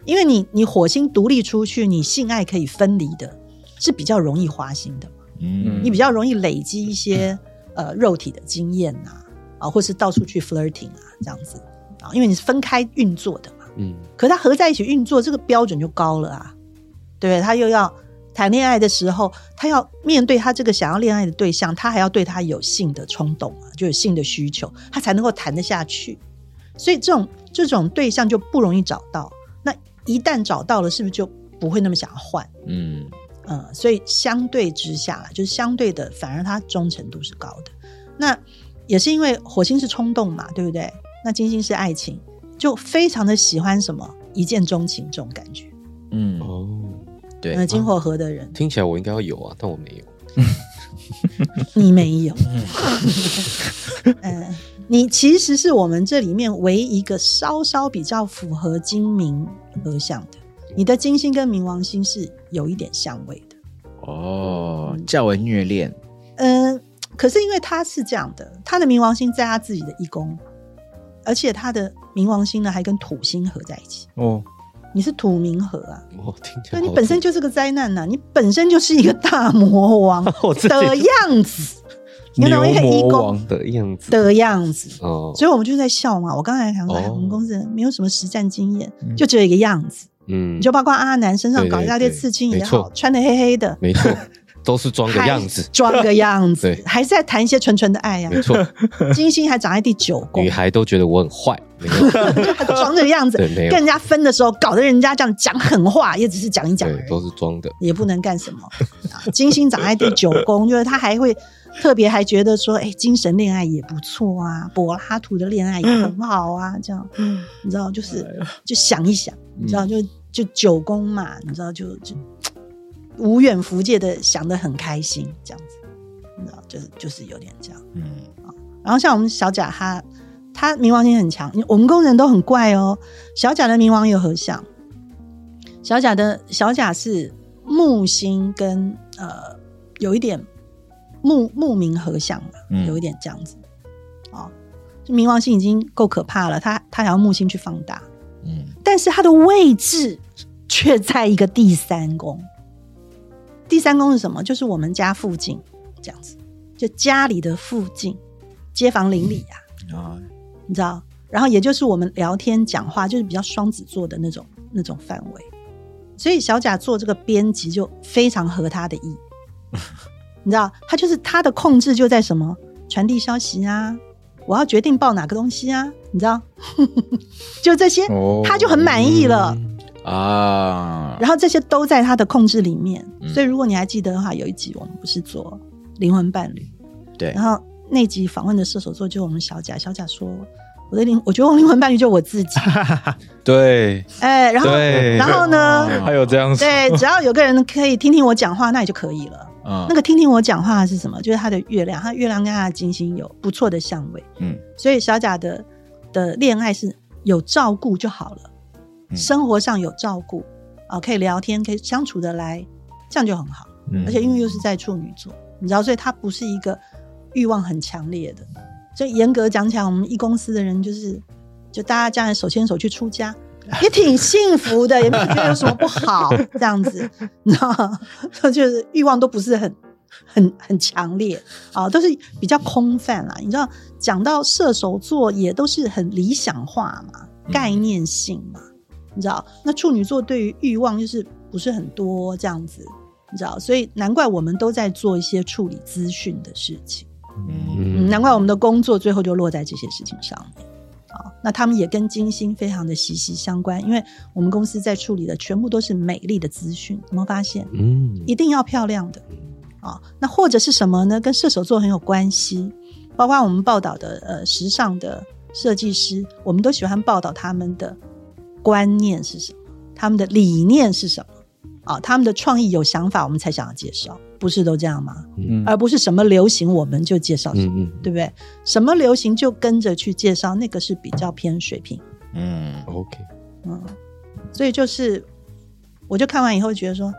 因为你你火星独立出去，你性爱可以分离的，是比较容易花心的嘛。嗯，你比较容易累积一些呃肉体的经验呐，啊，或是到处去 flirting 啊，这样子啊，因为你是分开运作的嘛。嗯，可是它合在一起运作，这个标准就高了啊。对，他又要谈恋爱的时候，他要面对他这个想要恋爱的对象，他还要对他有性的冲动啊，就有性的需求，他才能够谈得下去。所以这种这种对象就不容易找到。那一旦找到了，是不是就不会那么想要换？嗯嗯，所以相对之下，就是相对的，反而他忠诚度是高的。那也是因为火星是冲动嘛，对不对？那金星是爱情，就非常的喜欢什么一见钟情这种感觉。嗯哦，对，那金火合的人听起来我应该要有啊，但我没有。你没有。嗯。你其实是我们这里面唯一一个稍稍比较符合金冥合相的，你的金星跟冥王星是有一点相位的哦，较为虐恋。嗯，可是因为他是这样的，他的冥王星在他自己的一宫，而且他的冥王星呢还跟土星合在一起。哦，你是土冥合啊，哦，听起来你本身就是个灾难呐，你本身就是一个大魔王 的样子。牛魔王的样子。的样子。哦，所以我们就在笑嘛。我刚才讲说，我们公司没有什么实战经验，就只有一个样子。嗯，你就包括阿南身上搞一大堆刺青也好，穿的黑黑的，没错，都是装个样子，装个样子，还是在谈一些纯纯的爱呀。没错，金星还长在第九宫，女孩都觉得我很坏，装这个样子，跟人家分的时候搞得人家这样讲狠话，也只是讲一讲，都是装的，也不能干什么。金星长在第九宫，就是他还会。特别还觉得说，哎，精神恋爱也不错啊，柏拉图的恋爱也很好啊，这样，你知道，就是就想一想，你知道，就就九宫嘛，你知道，就就无远弗届的想的很开心，这样子，你知道，就是就是有点这样，嗯。啊。然后像我们小贾，他他冥王星很强，我们工人都很怪哦。小贾的冥王有合相，小贾的小贾是木星跟呃有一点。木木冥合相嘛，有一点这样子，哦，冥王星已经够可怕了，他他想要木星去放大，嗯，但是他的位置却在一个第三宫，第三宫是什么？就是我们家附近这样子，就家里的附近，街坊邻里呀，啊，你知道，然后也就是我们聊天讲话，就是比较双子座的那种那种范围，所以小贾做这个编辑就非常合他的意。你知道，他就是他的控制就在什么？传递消息啊，我要决定报哪个东西啊，你知道，就这些，他就很满意了啊。然后这些都在他的控制里面，所以如果你还记得的话，有一集我们不是做灵魂伴侣，对，然后那集访问的射手座就我们小贾，小贾说我的灵，我觉得我灵魂伴侣就我自己，对，哎，然后然后呢，还有这样，对，只要有个人可以听听我讲话，那也就可以了。那个听听我讲话是什么？就是他的月亮，他月亮跟他的金星有不错的相位。嗯，所以小贾的的恋爱是有照顾就好了，生活上有照顾啊，可以聊天，可以相处的来，这样就很好。而且因为又是在处女座，你知道，所以他不是一个欲望很强烈的。所以严格讲起来，我们一公司的人就是，就大家这样手牵手去出家，也挺幸福的，也没有觉得有什么不好。这样子，你知道，就是欲望都不是很。很很强烈啊，都是比较空泛啦。你知道，讲到射手座也都是很理想化嘛，概念性嘛。你知道，那处女座对于欲望就是不是很多这样子，你知道，所以难怪我们都在做一些处理资讯的事情。嗯，难怪我们的工作最后就落在这些事情上面。啊，那他们也跟金星非常的息息相关，因为我们公司在处理的全部都是美丽的资讯，有没有发现？嗯，一定要漂亮的。啊，那或者是什么呢？跟射手座很有关系，包括我们报道的呃时尚的设计师，我们都喜欢报道他们的观念是什么，他们的理念是什么啊，他们的创意有想法，我们才想要介绍，不是都这样吗？嗯，而不是什么流行我们就介绍什么，对不对？什么流行就跟着去介绍，那个是比较偏水平。嗯，OK，嗯，所以就是我就看完以后觉得说。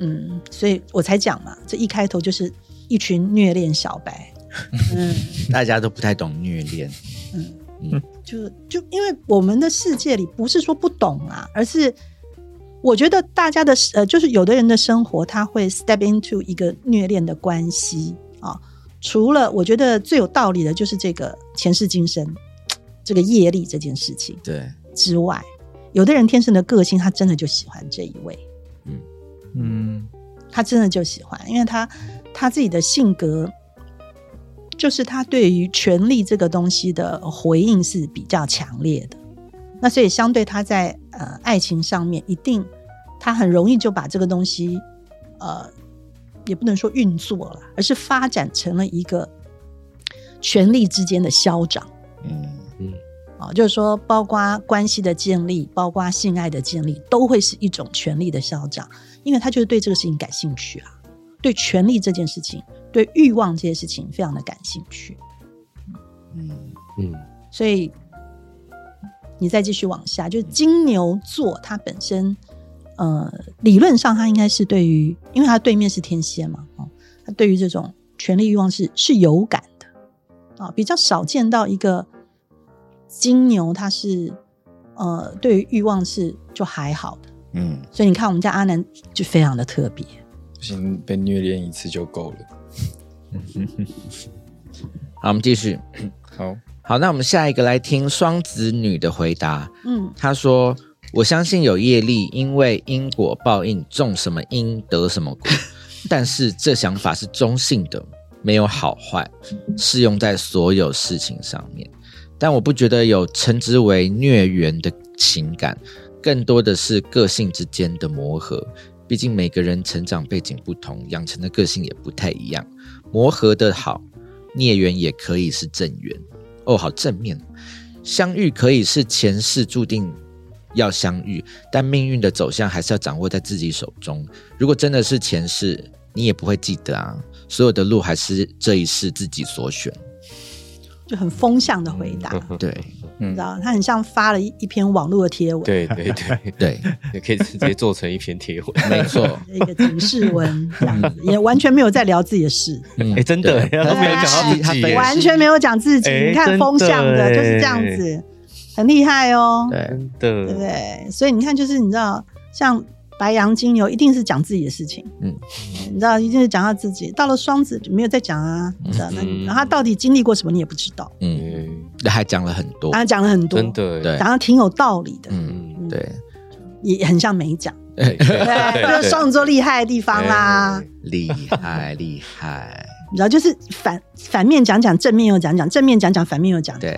嗯，所以我才讲嘛，这一开头就是一群虐恋小白，嗯，大家都不太懂虐恋，嗯。嗯，就就因为我们的世界里不是说不懂啊，而是我觉得大家的呃，就是有的人的生活他会 step into 一个虐恋的关系啊，除了我觉得最有道理的就是这个前世今生这个业力这件事情，对。之外，有的人天生的个性他真的就喜欢这一位。嗯，他真的就喜欢，因为他他自己的性格，就是他对于权力这个东西的回应是比较强烈的。那所以相对他在呃爱情上面，一定他很容易就把这个东西呃也不能说运作了，而是发展成了一个权力之间的消长。嗯嗯，啊，就是说，包括关系的建立，包括性爱的建立，都会是一种权力的消长。因为他就是对这个事情感兴趣啊，对权力这件事情，对欲望这些事情非常的感兴趣。嗯嗯，所以你再继续往下，就是金牛座，它本身呃，理论上它应该是对于，因为它对面是天蝎嘛，哦，它对于这种权力欲望是是有感的啊，比较少见到一个金牛，它是呃，对于欲望是就还好的。嗯，所以你看，我们家阿南就非常的特别，不行，被虐恋一次就够了。好，我们继续。好好，那我们下一个来听双子女的回答。嗯，她说：“我相信有业力，因为因果报应，种什么因得什么果。但是这想法是中性的，没有好坏，适用在所有事情上面。但我不觉得有称之为孽缘的情感。”更多的是个性之间的磨合，毕竟每个人成长背景不同，养成的个性也不太一样。磨合的好，孽缘也可以是正缘。哦，好正面。相遇可以是前世注定要相遇，但命运的走向还是要掌握在自己手中。如果真的是前世，你也不会记得啊。所有的路还是这一世自己所选。就很风向的回答，对，你知道，他很像发了一一篇网络的贴文，对对 对。对，也 可以直接做成一篇贴文，没错，一个警示文这样子，也完全没有在聊自己的事，哎，真的，都没有讲到自己，完全没有讲自己，你看风向的就是这样子，很厉害哦，对，对不对？所以你看，就是你知道，像。白羊金牛一定是讲自己的事情，嗯，你知道，一定是讲他自己。到了双子就没有再讲啊，知道那然后他到底经历过什么，你也不知道，嗯，还讲了很多，啊讲了很多，真的，对，讲的挺有道理的，嗯，对，也很像没讲，对，就是双子座厉害的地方啦，厉害厉害，你知道，就是反反面讲讲，正面又讲讲，正面讲讲，反面又讲，对，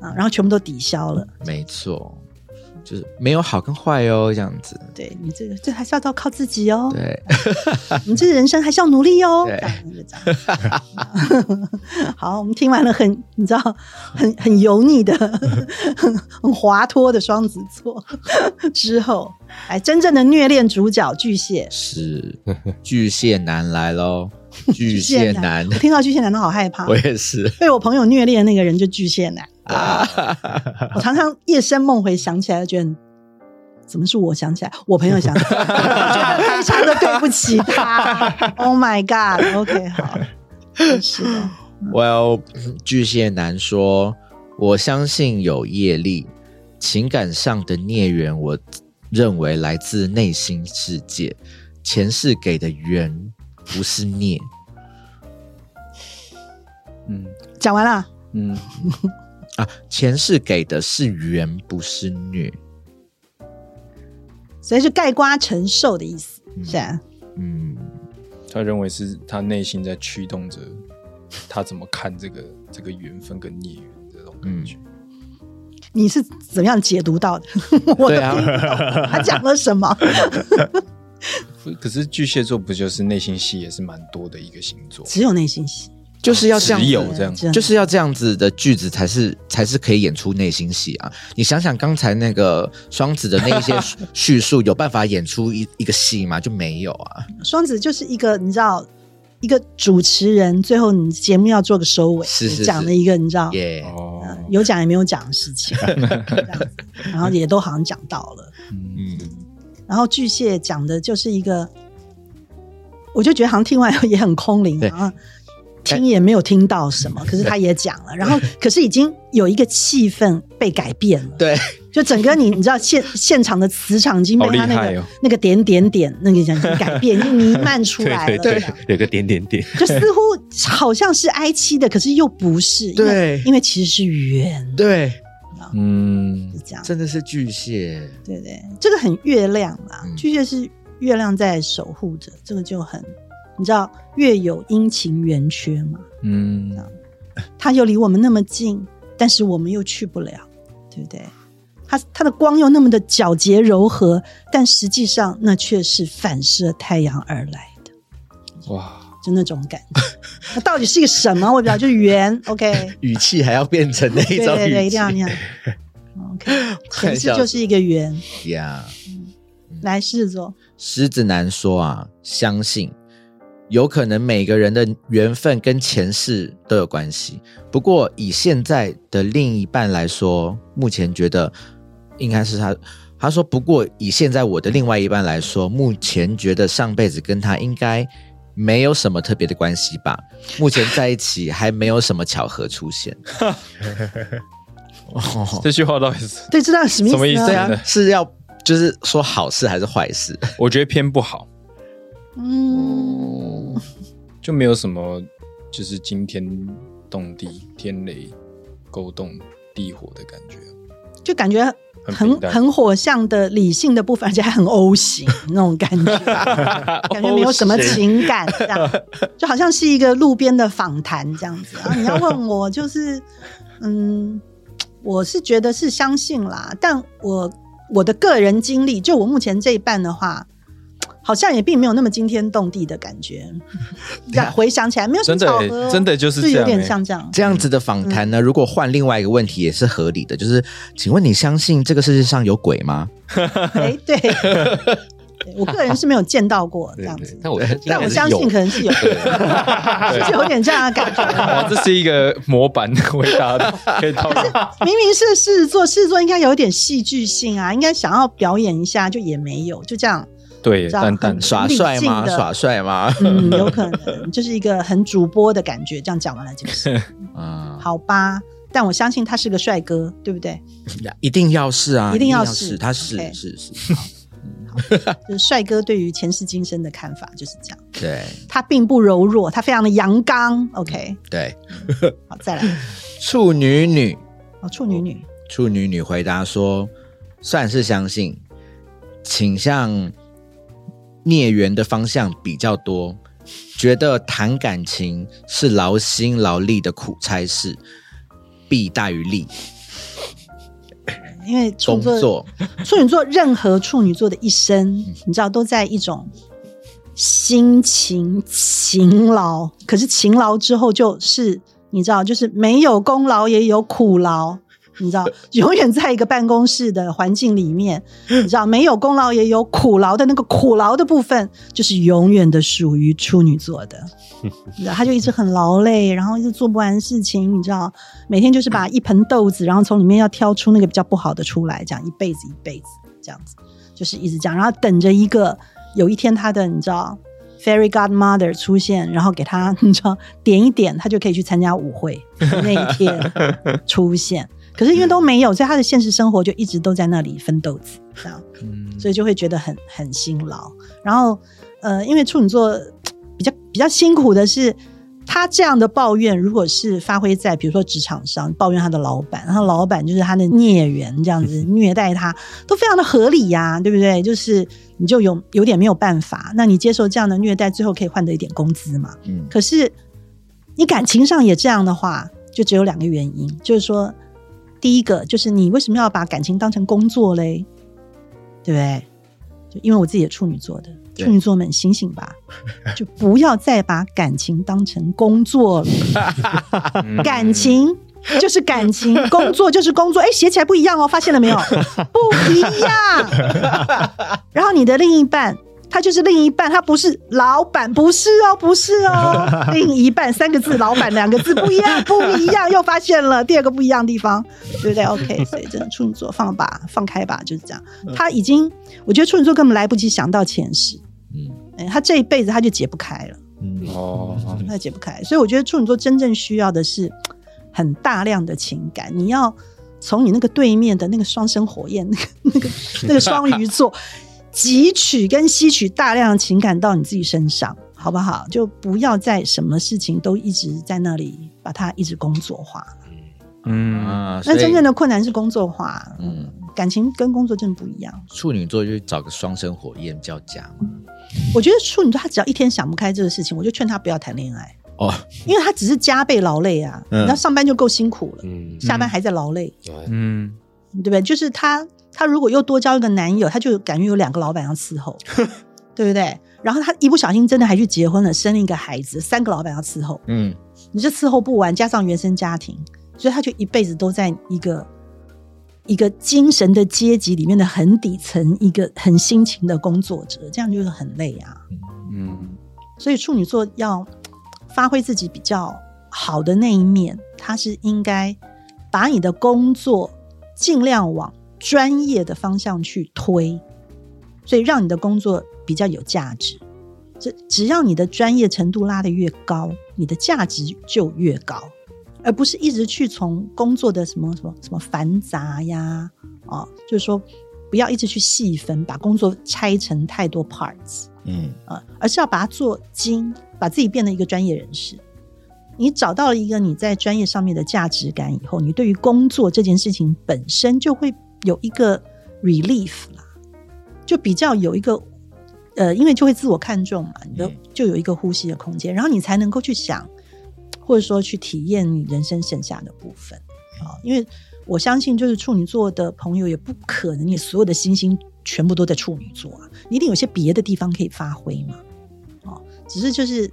啊，然后全部都抵消了，没错。就是没有好跟坏哦，这样子。对你这个，这还是要都靠自己哦。对，你这人生还是要努力哦。对，好，我们听完了很，你知道，很很油腻的、很滑脱的双子座之后，哎，真正的虐恋主角巨蟹是巨蟹男来喽。巨蟹男，我听到巨蟹男都好害怕。我也是，被我朋友虐恋的那个人就巨蟹男。啊！我常常夜深梦回想起来，觉得怎么是我想起来，我朋友想起来，觉得非常的对不起他。Oh my god！OK，好，是的。Well，巨蟹男说：“我相信有业力，情感上的孽缘，我认为来自内心世界，前世给的缘不是孽。”嗯，讲完了。嗯，啊，前世给的是缘，不是虐，所以是盖瓜承受的意思，是啊。嗯，他认为是他内心在驱动着他怎么看这个这个缘分跟孽缘这种感觉。你是怎么样解读到的？我对啊，他讲了什么？可是巨蟹座不就是内心戏也是蛮多的一个星座？只有内心戏。就是要这样，有这样，就是要这样子的句子才是才是可以演出内心戏啊！你想想刚才那个双子的那一些 叙述，有办法演出一一个戏吗？就没有啊！双子就是一个你知道，一个主持人，最后你节目要做个收尾，是讲了一个你知道，有讲也没有讲的事情，然后也都好像讲到了，嗯，然后巨蟹讲的就是一个，我就觉得好像听完也很空灵啊。听也没有听到什么，可是他也讲了，然后可是已经有一个气氛被改变了。对，就整个你你知道现现场的磁场已经被他那个那个点点点那个讲改变，弥漫出来了。对，有个点点点，就似乎好像是 I 七的，可是又不是。对，因为其实是圆。对，嗯，是这样，真的是巨蟹。对对，这个很月亮啦，巨蟹是月亮在守护着，这个就很。你知道月有阴晴圆缺吗？嗯，它又离我们那么近，但是我们又去不了，对不对？它它的光又那么的皎洁柔和，但实际上那却是反射太阳而来的。哇，就那种感觉，那到底是一个什么？我不知道，就是圆。OK，语气还要变成那一种对对，一定要那样。OK，前世就是一个圆呀。来，狮子座，狮子男说啊，相信。有可能每个人的缘分跟前世都有关系，不过以现在的另一半来说，目前觉得应该是他。他说：“不过以现在我的另外一半来说，目前觉得上辈子跟他应该没有什么特别的关系吧。目前在一起还没有什么巧合出现。”哦这句话到底是对，这道什么什么意思啊？是要就是说好事还是坏事？我觉得偏不好。嗯，就没有什么，就是惊天动地、天雷勾动地火的感觉，就感觉很很火象的理性的部分，而且还很 O 型那种感觉，感觉没有什么情感，这样。就好像是一个路边的访谈这样子。啊。你要问我，就是嗯，我是觉得是相信啦，但我我的个人经历，就我目前这一半的话。好像也并没有那么惊天动地的感觉，回想起来没有什么巧合，真的就是有点像这样。这样子的访谈呢，如果换另外一个问题也是合理的，就是请问你相信这个世界上有鬼吗？哎，对，我个人是没有见到过这样子，但我但我相信可能是有，是有点这样的感觉。哇，这是一个模板回答的，可以套。明明是狮子座，狮子座应该有一点戏剧性啊，应该想要表演一下，就也没有，就这样。对，淡淡耍帅吗？耍帅吗？嗯，有可能，就是一个很主播的感觉。这样讲完了就是，啊，好吧。但我相信他是个帅哥，对不对？一定要是啊，一定要是，他是是是。就是帅哥对于前世今生的看法就是这样。对，他并不柔弱，他非常的阳刚。OK，对。好，再来。处女女，哦，处女女，处女女回答说：“算是相信，倾向。”孽缘的方向比较多，觉得谈感情是劳心劳力的苦差事，弊大于利。因为处女座，处女座任何处女座的一生，你知道都在一种辛勤勤劳，可是勤劳之后就是你知道，就是没有功劳也有苦劳。你知道，永远在一个办公室的环境里面，你知道，没有功劳也有苦劳的那个苦劳的部分，就是永远的属于处女座的。知道，他就一直很劳累，然后一直做不完事情，你知道，每天就是把一盆豆子，然后从里面要挑出那个比较不好的出来，这样一辈子一辈子这样子，就是一直这样，然后等着一个有一天他的你知道。Fairy Godmother 出现，然后给他你知道点一点，他就可以去参加舞会那一天出现。可是因为都没有，所以他的现实生活就一直都在那里分豆子，这样，所以就会觉得很很辛劳。然后呃，因为处女座比较比较辛苦的是。他这样的抱怨，如果是发挥在比如说职场上，抱怨他的老板，然后老板就是他的孽缘，这样子虐待他，都非常的合理呀，对不对？就是你就有有点没有办法，那你接受这样的虐待，最后可以换得一点工资嘛？嗯。可是你感情上也这样的话，就只有两个原因，就是说，第一个就是你为什么要把感情当成工作嘞？对不对？就因为我自己也处女座的。处女座们，醒醒吧！就不要再把感情当成工作了。感情就是感情，工作就是工作。哎，写起来不一样哦，发现了没有？不一样。然后你的另一半。他就是另一半，他不是老板，不是哦，不是哦，另一半三个字，老板两个字不一样，不一样，又发现了第二个不一样的地方，对不对？OK，所以真的处女座放吧，放开吧，就是这样。他已经，我觉得处女座根本来不及想到前世，嗯，他这一辈子他就解不开了，嗯哦，他解不开，所以我觉得处女座真正需要的是很大量的情感，你要从你那个对面的那个双生火焰，那个那个那个双鱼座。汲取跟吸取大量的情感到你自己身上，好不好？就不要在什么事情都一直在那里把它一直工作化。嗯，那真正的困难是工作化。嗯，感情跟工作真的不一样。处女座就找个双生火焰较佳嘛。我觉得处女座他只要一天想不开这个事情，我就劝他不要谈恋爱哦，因为他只是加倍劳累啊。那上班就够辛苦了，嗯下班还在劳累。嗯，对不对？就是他。他如果又多交一个男友，她就感觉有两个老板要伺候，对不对？然后她一不小心真的还去结婚了，生了一个孩子，三个老板要伺候，嗯，你就伺候不完，加上原生家庭，所以她就一辈子都在一个一个精神的阶级里面的很底层，一个很辛勤的工作者，这样就是很累啊，嗯。所以处女座要发挥自己比较好的那一面，他是应该把你的工作尽量往。专业的方向去推，所以让你的工作比较有价值。这只要你的专业程度拉得越高，你的价值就越高，而不是一直去从工作的什么什么什么繁杂呀，哦，就是说不要一直去细分，把工作拆成太多 parts，嗯啊，而是要把它做精，把自己变成一个专业人士。你找到了一个你在专业上面的价值感以后，你对于工作这件事情本身就会。有一个 relief 啦，就比较有一个呃，因为就会自我看重嘛，你的就有一个呼吸的空间，然后你才能够去想，或者说去体验你人生剩下的部分啊。因为我相信，就是处女座的朋友也不可能你所有的星星全部都在处女座啊，你一定有些别的地方可以发挥嘛。哦，只是就是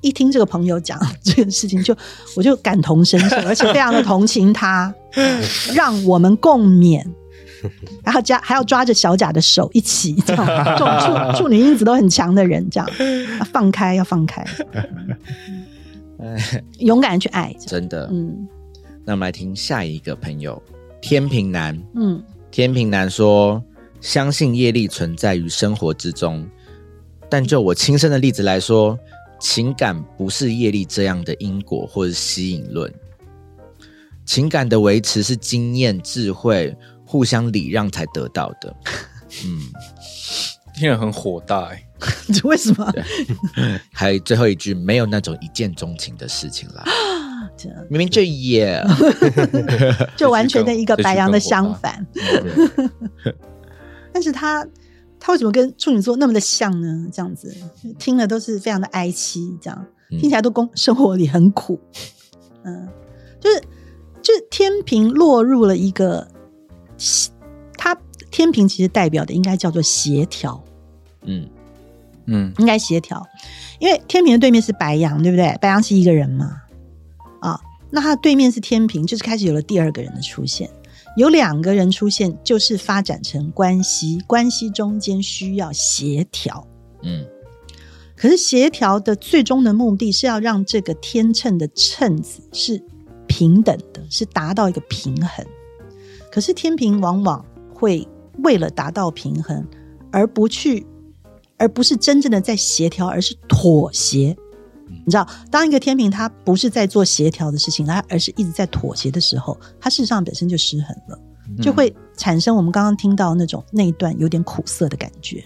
一听这个朋友讲这个事情，就 我就感同身受，而且非常的同情他，让我们共勉。然后加还要抓着小贾的手一起，这样这种处 处女因子都很强的人，这样放开要放开，勇敢去爱，真的。嗯，那我们来听下一个朋友，天平男。嗯，天平男说，相信业力存在于生活之中，但就我亲身的例子来说，情感不是业力这样的因果或者吸引论，情感的维持是经验智慧。互相礼让才得到的，嗯，听着很火大哎，为什么？还有最后一句，没有那种一见钟情的事情啦。明明这也，就完全跟一个白羊的相反。但是他他为什么跟处女座那么的像呢？这样子听了都是非常的哀戚，这样听起来都工生活里很苦。嗯，就是就是天平落入了一个。它天平其实代表的应该叫做协调，嗯嗯，应该协调，因为天平的对面是白羊，对不对？白羊是一个人嘛，啊，那他对面是天平，就是开始有了第二个人的出现。有两个人出现，就是发展成关系，关系中间需要协调。嗯，可是协调的最终的目的是要让这个天秤的秤子是平等的，是达到一个平衡。可是天平往往会为了达到平衡，而不去，而不是真正的在协调，而是妥协。你知道，当一个天平它不是在做协调的事情，它而是一直在妥协的时候，它事实上本身就失衡了，就会产生我们刚刚听到那种那一段有点苦涩的感觉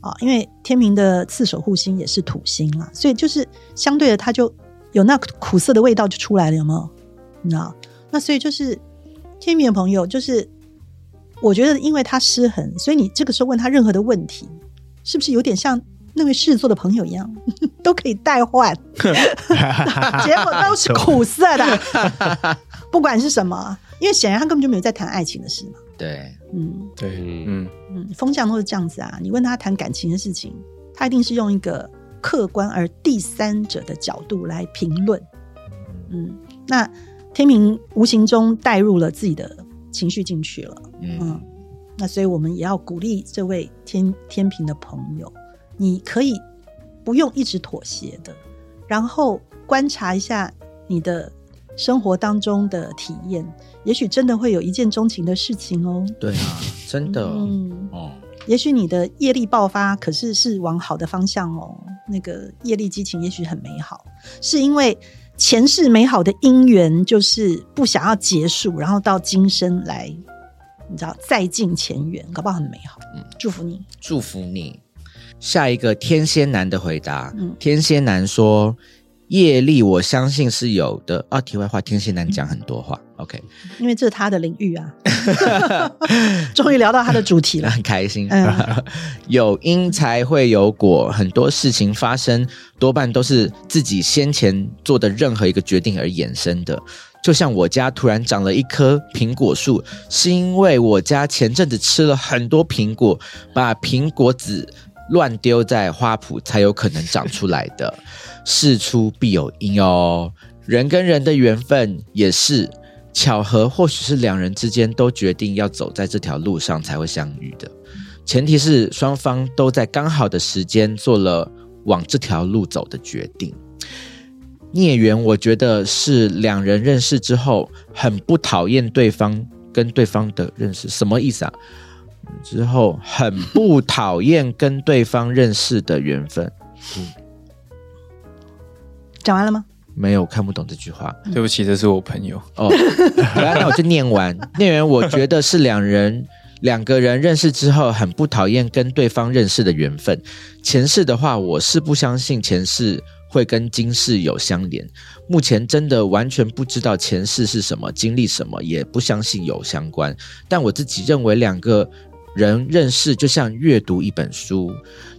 啊。因为天平的次守护星也是土星啦，所以就是相对的，它就有那苦涩的味道就出来了，有没有？你知道？那所以就是天平的朋友，就是我觉得因为他失衡，所以你这个时候问他任何的问题，是不是有点像？那位狮子座的朋友一样，都可以代换，结果都是苦涩的。不管是什么，因为显然他根本就没有在谈爱情的事嘛。对，嗯，对，嗯嗯，风向都是这样子啊。你问他谈感情的事情，他一定是用一个客观而第三者的角度来评论。嗯，那天平无形中带入了自己的情绪进去了。嗯，那所以我们也要鼓励这位天天平的朋友。你可以不用一直妥协的，然后观察一下你的生活当中的体验，也许真的会有一见钟情的事情哦。对啊，真的，嗯，哦，也许你的业力爆发，可是是往好的方向哦。那个业力激情也许很美好，是因为前世美好的姻缘就是不想要结束，然后到今生来，你知道再进前缘，搞不好很美好。嗯，祝福你，祝福你。下一个天蝎男的回答，嗯天蝎男说：“业力我相信是有的啊。”题外话，天蝎男讲很多话，OK，因为这是他的领域啊。终于聊到他的主题了，很开心。有因才会有果，很多事情发生多半都是自己先前做的任何一个决定而衍生的。就像我家突然长了一棵苹果树，是因为我家前阵子吃了很多苹果，把苹果籽。乱丢在花圃才有可能长出来的，事出必有因哦。人跟人的缘分也是巧合，或许是两人之间都决定要走在这条路上才会相遇的。前提是双方都在刚好的时间做了往这条路走的决定。孽缘，我觉得是两人认识之后很不讨厌对方跟对方的认识，什么意思啊？之后很不讨厌跟对方认识的缘分。讲完了吗？没有，看不懂这句话。对不起，这是我朋友。哦，那我就念完。念完，我觉得是两人 两个人认识之后很不讨厌跟对方认识的缘分。前世的话，我是不相信前世。会跟今世有相连，目前真的完全不知道前世是什么，经历什么，也不相信有相关。但我自己认为，两个人认识就像阅读一本书，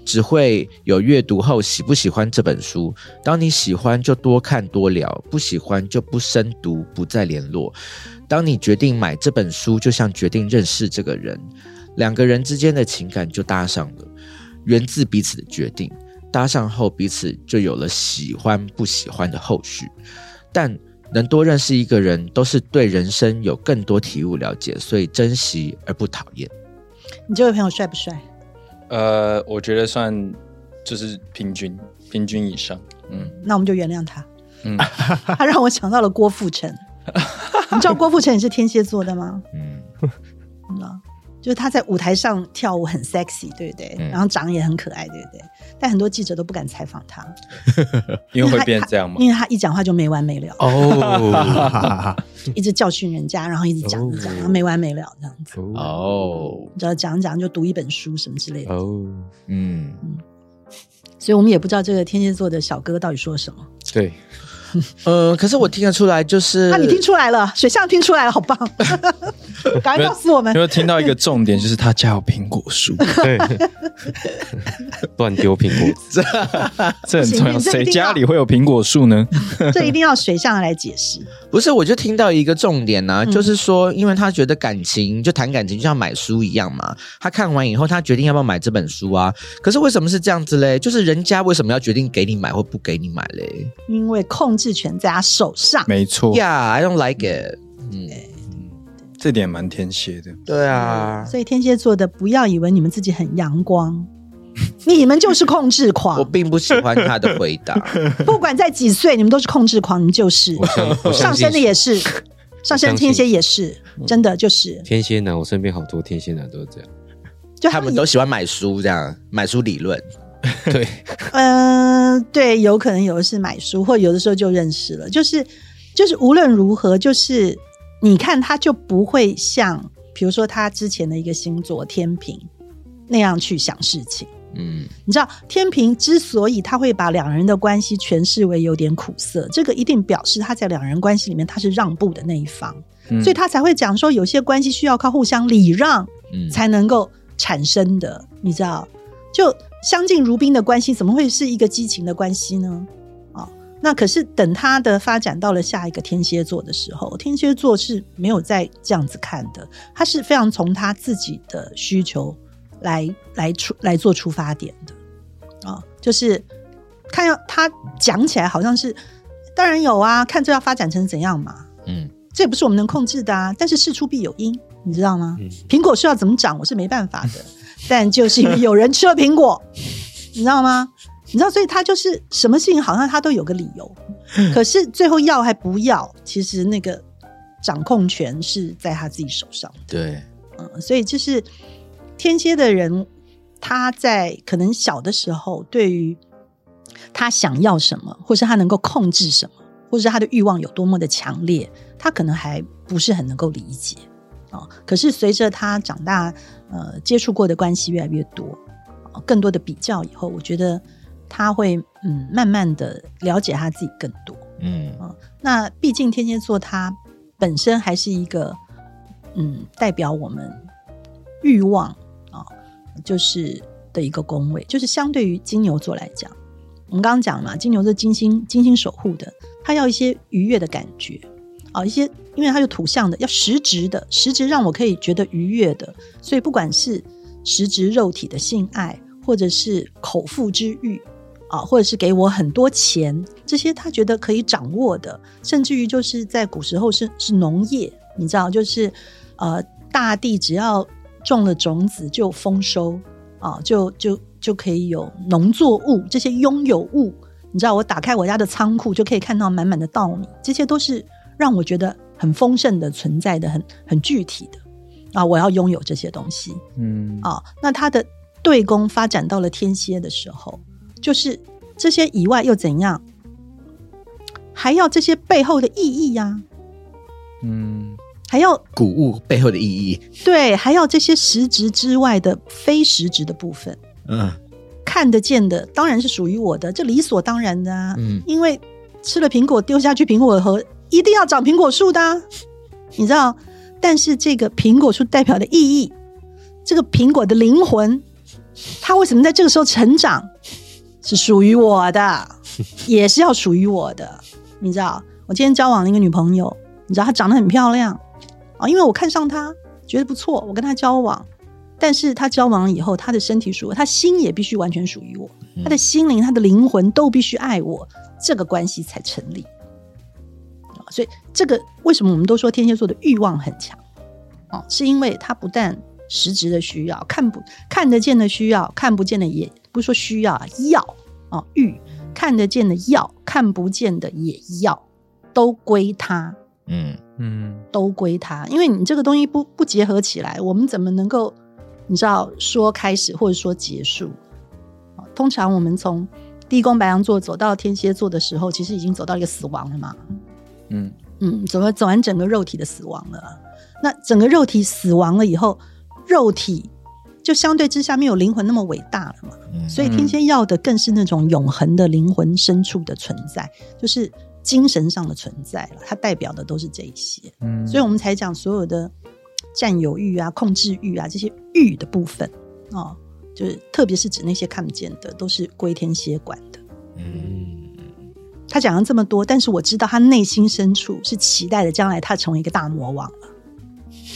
只会有阅读后喜不喜欢这本书。当你喜欢，就多看多聊；不喜欢，就不深读，不再联络。当你决定买这本书，就像决定认识这个人，两个人之间的情感就搭上了，源自彼此的决定。搭上后，彼此就有了喜欢不喜欢的后续。但能多认识一个人，都是对人生有更多体悟、了解，所以珍惜而不讨厌。你这位朋友帅不帅？呃，我觉得算就是平均，平均以上。嗯，那我们就原谅他。嗯，他让我想到了郭富城。你知道郭富城也是天蝎座的吗？嗯，就是他在舞台上跳舞很 sexy，对不对？然后长也很可爱，对不对？但很多记者都不敢采访他，因为会变这样吗？因为他一讲话就没完没了哦，一直教训人家，然后一直讲讲，然后没完没了这样子哦。你知道讲讲就读一本书什么之类的哦，嗯嗯，所以我们也不知道这个天蝎座的小哥到底说什么。对。嗯，可是我听得出来，就是那你听出来了，水象听出来了，好棒！赶快告诉我们，因为听到一个重点，就是他家有苹果树，对，乱丢苹果，这这很重要。谁家里会有苹果树呢？这一定要水象来解释。不是，我就听到一个重点呢，就是说，因为他觉得感情就谈感情，就像买书一样嘛。他看完以后，他决定要不要买这本书啊？可是为什么是这样子嘞？就是人家为什么要决定给你买或不给你买嘞？因为控。制权在他手上。没错，Yeah，I don't like it。嗯，这点蛮天蝎的。对啊，所以天蝎座的不要以为你们自己很阳光，你们就是控制狂。我并不喜欢他的回答。不管在几岁，你们都是控制狂，你们就是。上升的也是，上升天蝎也是，真的就是天蝎男。我身边好多天蝎男都是这样。就他们都喜欢买书，这样买书理论。对，嗯，对，有可能有的是买书，或有的时候就认识了。就是，就是无论如何，就是你看他就不会像，比如说他之前的一个星座天平那样去想事情。嗯，你知道天平之所以他会把两人的关系诠释为有点苦涩，这个一定表示他在两人关系里面他是让步的那一方，所以他才会讲说有些关系需要靠互相礼让，嗯，才能够。产生的，你知道，就相敬如宾的关系，怎么会是一个激情的关系呢？啊，那可是等他的发展到了下一个天蝎座的时候，天蝎座是没有再这样子看的，他是非常从他自己的需求来来出来做出发点的啊，就是看要他讲起来好像是，当然有啊，看这要发展成怎样嘛，嗯，这也不是我们能控制的啊，但是事出必有因。你知道吗？苹果树要怎么长，我是没办法的。但就是因为有人吃了苹果，你知道吗？你知道，所以他就是什么事情好像他都有个理由。可是最后要还不要，其实那个掌控权是在他自己手上。对，嗯，所以就是天蝎的人，他在可能小的时候，对于他想要什么，或是他能够控制什么，或是他的欲望有多么的强烈，他可能还不是很能够理解。哦，可是随着他长大，呃，接触过的关系越来越多，更多的比较以后，我觉得他会嗯，慢慢的了解他自己更多。嗯啊，那毕竟天蝎座它本身还是一个嗯，代表我们欲望啊，就是的一个宫位，就是相对于金牛座来讲，我们刚刚讲嘛，金牛座金星金星守护的，他要一些愉悦的感觉。啊，一些因为它有土象的，要实质的，实质让我可以觉得愉悦的，所以不管是实质肉体的性爱，或者是口腹之欲，啊，或者是给我很多钱，这些他觉得可以掌握的，甚至于就是在古时候是是农业，你知道，就是呃，大地只要种了种子就丰收，啊，就就就可以有农作物这些拥有物，你知道，我打开我家的仓库就可以看到满满的稻米，这些都是。让我觉得很丰盛的存在的很很具体的。啊，我要拥有这些东西，嗯。啊，那他的对宫发展到了天蝎的时候，就是这些以外又怎样？还要这些背后的意义呀，嗯，还要谷物背后的意义，对，还要这些实质之外的非实质的部分，嗯，看得见的当然是属于我的，这理所当然的啊，嗯，因为吃了苹果丢下去苹果核。一定要长苹果树的，你知道？但是这个苹果树代表的意义，这个苹果的灵魂，它为什么在这个时候成长？是属于我的，也是要属于我的。你知道？我今天交往了一个女朋友，你知道她长得很漂亮啊，因为我看上她，觉得不错，我跟她交往。但是她交往了以后，她的身体属于她心也必须完全属于我，她的心灵、她的灵魂都必须爱我，这个关系才成立。所以，这个为什么我们都说天蝎座的欲望很强？哦，是因为他不但实质的需要，看不看得见的需要，看不见的也不是说需要啊，要啊欲看得见的要，看不见的也要，都归他。嗯嗯，都归他。因为你这个东西不不结合起来，我们怎么能够你知道说开始或者说结束？通常我们从地宫白羊座走到天蝎座的时候，其实已经走到一个死亡了嘛。嗯嗯，走完走完整个肉体的死亡了，那整个肉体死亡了以后，肉体就相对之下没有灵魂那么伟大了嘛。所以天蝎要的更是那种永恒的灵魂深处的存在，就是精神上的存在了。它代表的都是这一些，嗯，所以我们才讲所有的占有欲啊、控制欲啊这些欲的部分哦，就是特别是指那些看不见的，都是归天蝎管的，嗯。他讲了这么多，但是我知道他内心深处是期待的，将来他成为一个大魔王了。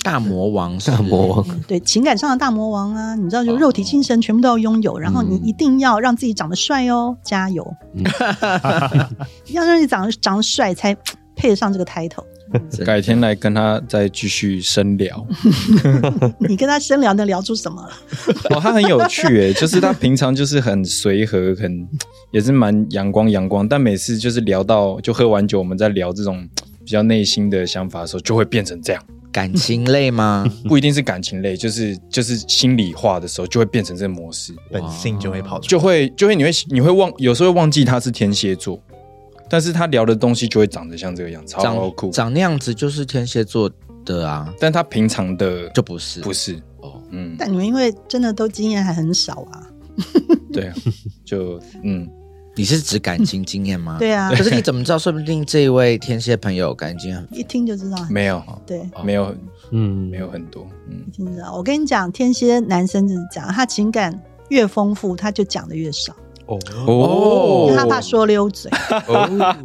大魔王，大魔王，对，情感上的大魔王啊，你知道，就肉体、精神全部都要拥有，然后你一定要让自己长得帅哦，加油，要让你长得长得帅才配得上这个 title。改天来跟他再继续深聊。你跟他深聊能聊出什么了？哦，他很有趣诶，就是他平常就是很随和，很也是蛮阳光阳光，但每次就是聊到就喝完酒，我们在聊这种比较内心的想法的时候，就会变成这样。感情类吗？不一定是感情类，就是就是心里话的时候，就会变成这个模式，本性就会跑出，就会就会你会你会忘，有时候会忘记他是天蝎座。但是他聊的东西就会长得像这个样子，超酷，长那样子就是天蝎座的啊。但他平常的就不是，不是哦，嗯。但你们因为真的都经验还很少啊。对啊，就嗯，你是指感情经验吗？对啊。可是你怎么知道？说不定这一位天蝎朋友感情很 一听就知道没有，对，没有，嗯，没有很多，嗯，一听知道。我跟你讲，天蝎男生就是讲，他情感越丰富，他就讲的越少。哦哦，他怕说溜嘴。哦，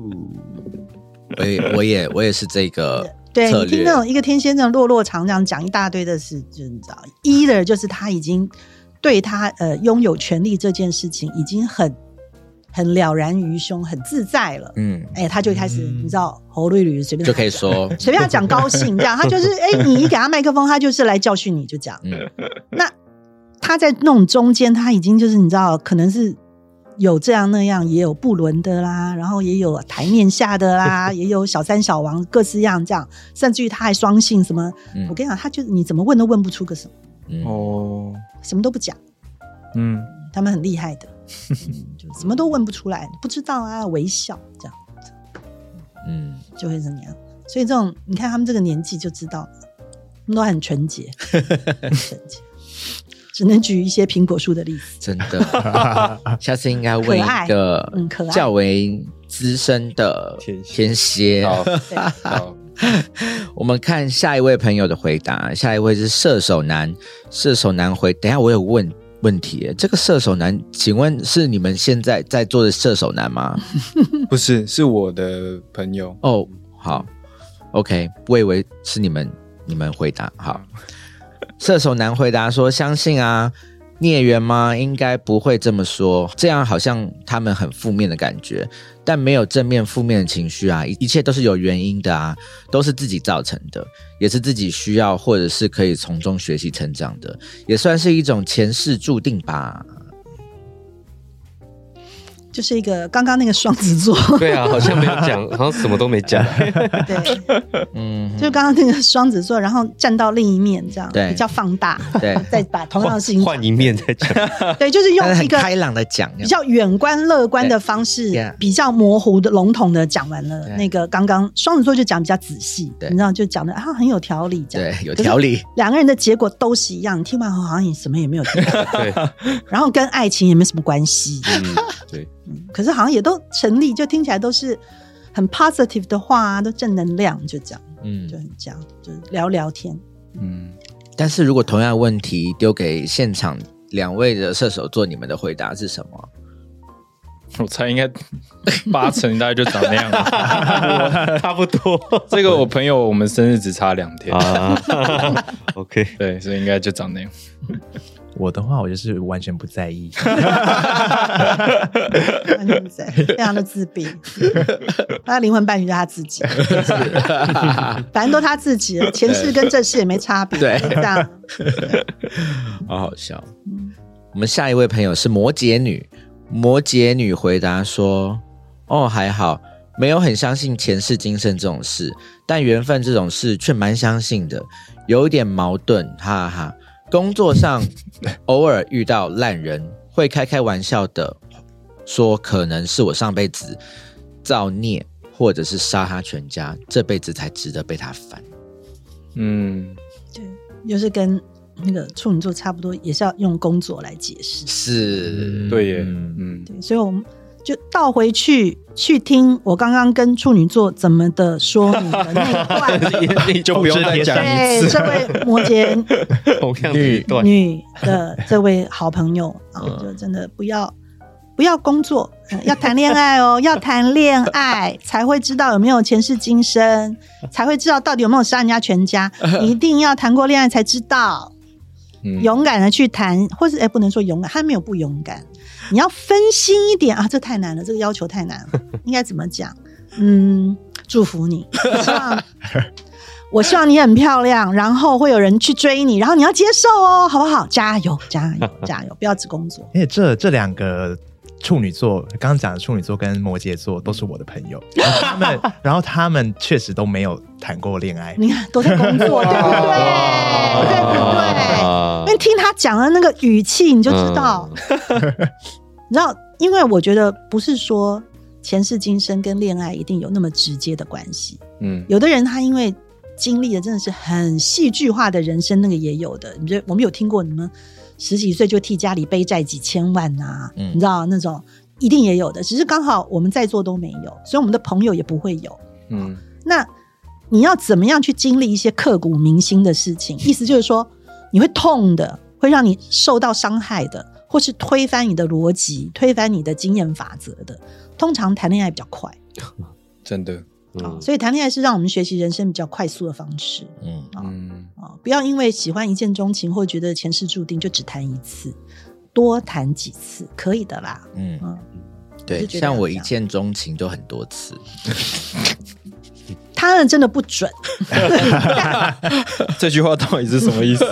我也我也我也是这个。对你听那种一个天蝎那种落落长这样讲一大堆的事，就你知道，either 就是他已经对他呃拥有权利这件事情已经很很了然于胸，很自在了。嗯，哎，他就开始你知道侯绿绿随便就可以说 随便他讲高兴这样，他就是哎，你一给他麦克风，他就是来教训你，就这样。那他在那种中间，他已经就是你知道可能是。有这样那样，也有不伦的啦，然后也有台面下的啦，也有小三小王各式样这样，甚至于他还双性什么？我跟你讲，他就你怎么问都问不出个什么哦，什么都不讲，嗯，他们很厉害的，就 什么都问不出来，不知道啊，微笑这样，嗯，就会怎么样？所以这种你看他们这个年纪就知道，他们都很纯洁，纯洁。只能举一些苹果树的例子，真的。下次应该问一个较为资深的天蝎。我们看下一位朋友的回答，下一位是射手男。射手男回，等下我有问问题，这个射手男，请问是你们现在在做的射手男吗？不是，是我的朋友。哦，好，OK，我以为是你们，你们回答好。射手男回答说：“相信啊，孽缘吗？应该不会这么说，这样好像他们很负面的感觉，但没有正面负面的情绪啊，一切都是有原因的啊，都是自己造成的，也是自己需要或者是可以从中学习成长的，也算是一种前世注定吧。”就是一个刚刚那个双子座，对啊，好像没有讲，好像什么都没讲。对，嗯，就刚刚那个双子座，然后站到另一面，这样比较放大，对，再把同样的事情换一面再讲。对，就是用一个开朗的讲，比较远观乐观的方式，比较模糊的笼统的讲完了。那个刚刚双子座就讲比较仔细，你知道，就讲的啊很有条理，这样对，有条理。两个人的结果都是一样，听完后好像你什么也没有听。对，然后跟爱情也没什么关系。嗯，对。可是好像也都成立，就听起来都是很 positive 的话，都正能量，就这样，嗯，就很这样，就聊聊天，嗯。但是如果同样的问题丢给现场两位的射手座，你们的回答是什么？我猜应该 八成大概就长那样，差不多。这个我朋友，我们生日只差两天啊。OK，对，所以应该就长那样。我的话，我就是完全不在意，完全不在，非常的自闭。他灵魂伴侣是他自己，反正都他自己了，前世跟这世也没差别。对，这样，好好笑。我们下一位朋友是摩羯女，摩羯女回答说：“哦，还好，没有很相信前世今生这种事，但缘分这种事却蛮相信的，有一点矛盾，哈哈。”工作上偶尔遇到烂人，会开开玩笑的说，可能是我上辈子造孽，或者是杀他全家，这辈子才值得被他烦。嗯，对，又是跟那个处女座差不多，也是要用工作来解释。是，对耶，嗯，对，所以我们。就倒回去去听我刚刚跟处女座怎么的说你的那一段，就不用再讲一次。这位摩羯 女女的这位好朋友啊，就真的不要不不要工作，要谈恋爱哦，要谈恋爱才会知道有没有前世今生，才会知道到底有没有杀人家全家。一定要谈过恋爱才知道，勇敢的去谈，或是哎，不能说勇敢，他没有不勇敢。你要分心一点啊，这太难了，这个要求太难了。应该怎么讲？嗯，祝福你，希望 我希望你很漂亮，然后会有人去追你，然后你要接受哦，好不好？加油，加油，加油！不要只工作。因为这这两个处女座，刚刚讲的处女座跟摩羯座都是我的朋友，然后他们，然后他们确实都没有谈过恋爱。你看，都在工作，对不对？对不对？因为听他讲的那个语气，你就知道。你知道，因为我觉得不是说前世今生跟恋爱一定有那么直接的关系。嗯，有的人他因为经历的真的是很戏剧化的人生，那个也有的。你觉得我们有听过你们十几岁就替家里背债几千万呐？你知道那种一定也有的，只是刚好我们在座都没有，所以我们的朋友也不会有。嗯，那你要怎么样去经历一些刻骨铭心的事情？意思就是说，你会痛的，会让你受到伤害的。或是推翻你的逻辑、推翻你的经验法则的，通常谈恋爱比较快，真的啊，所以谈恋爱是让我们学习人生比较快速的方式。嗯啊啊，不要因为喜欢一见钟情或觉得前世注定就只谈一次，多谈几次可以的啦。嗯嗯，对，像我一见钟情就很多次。他们真的不准，这句话到底是什么意思？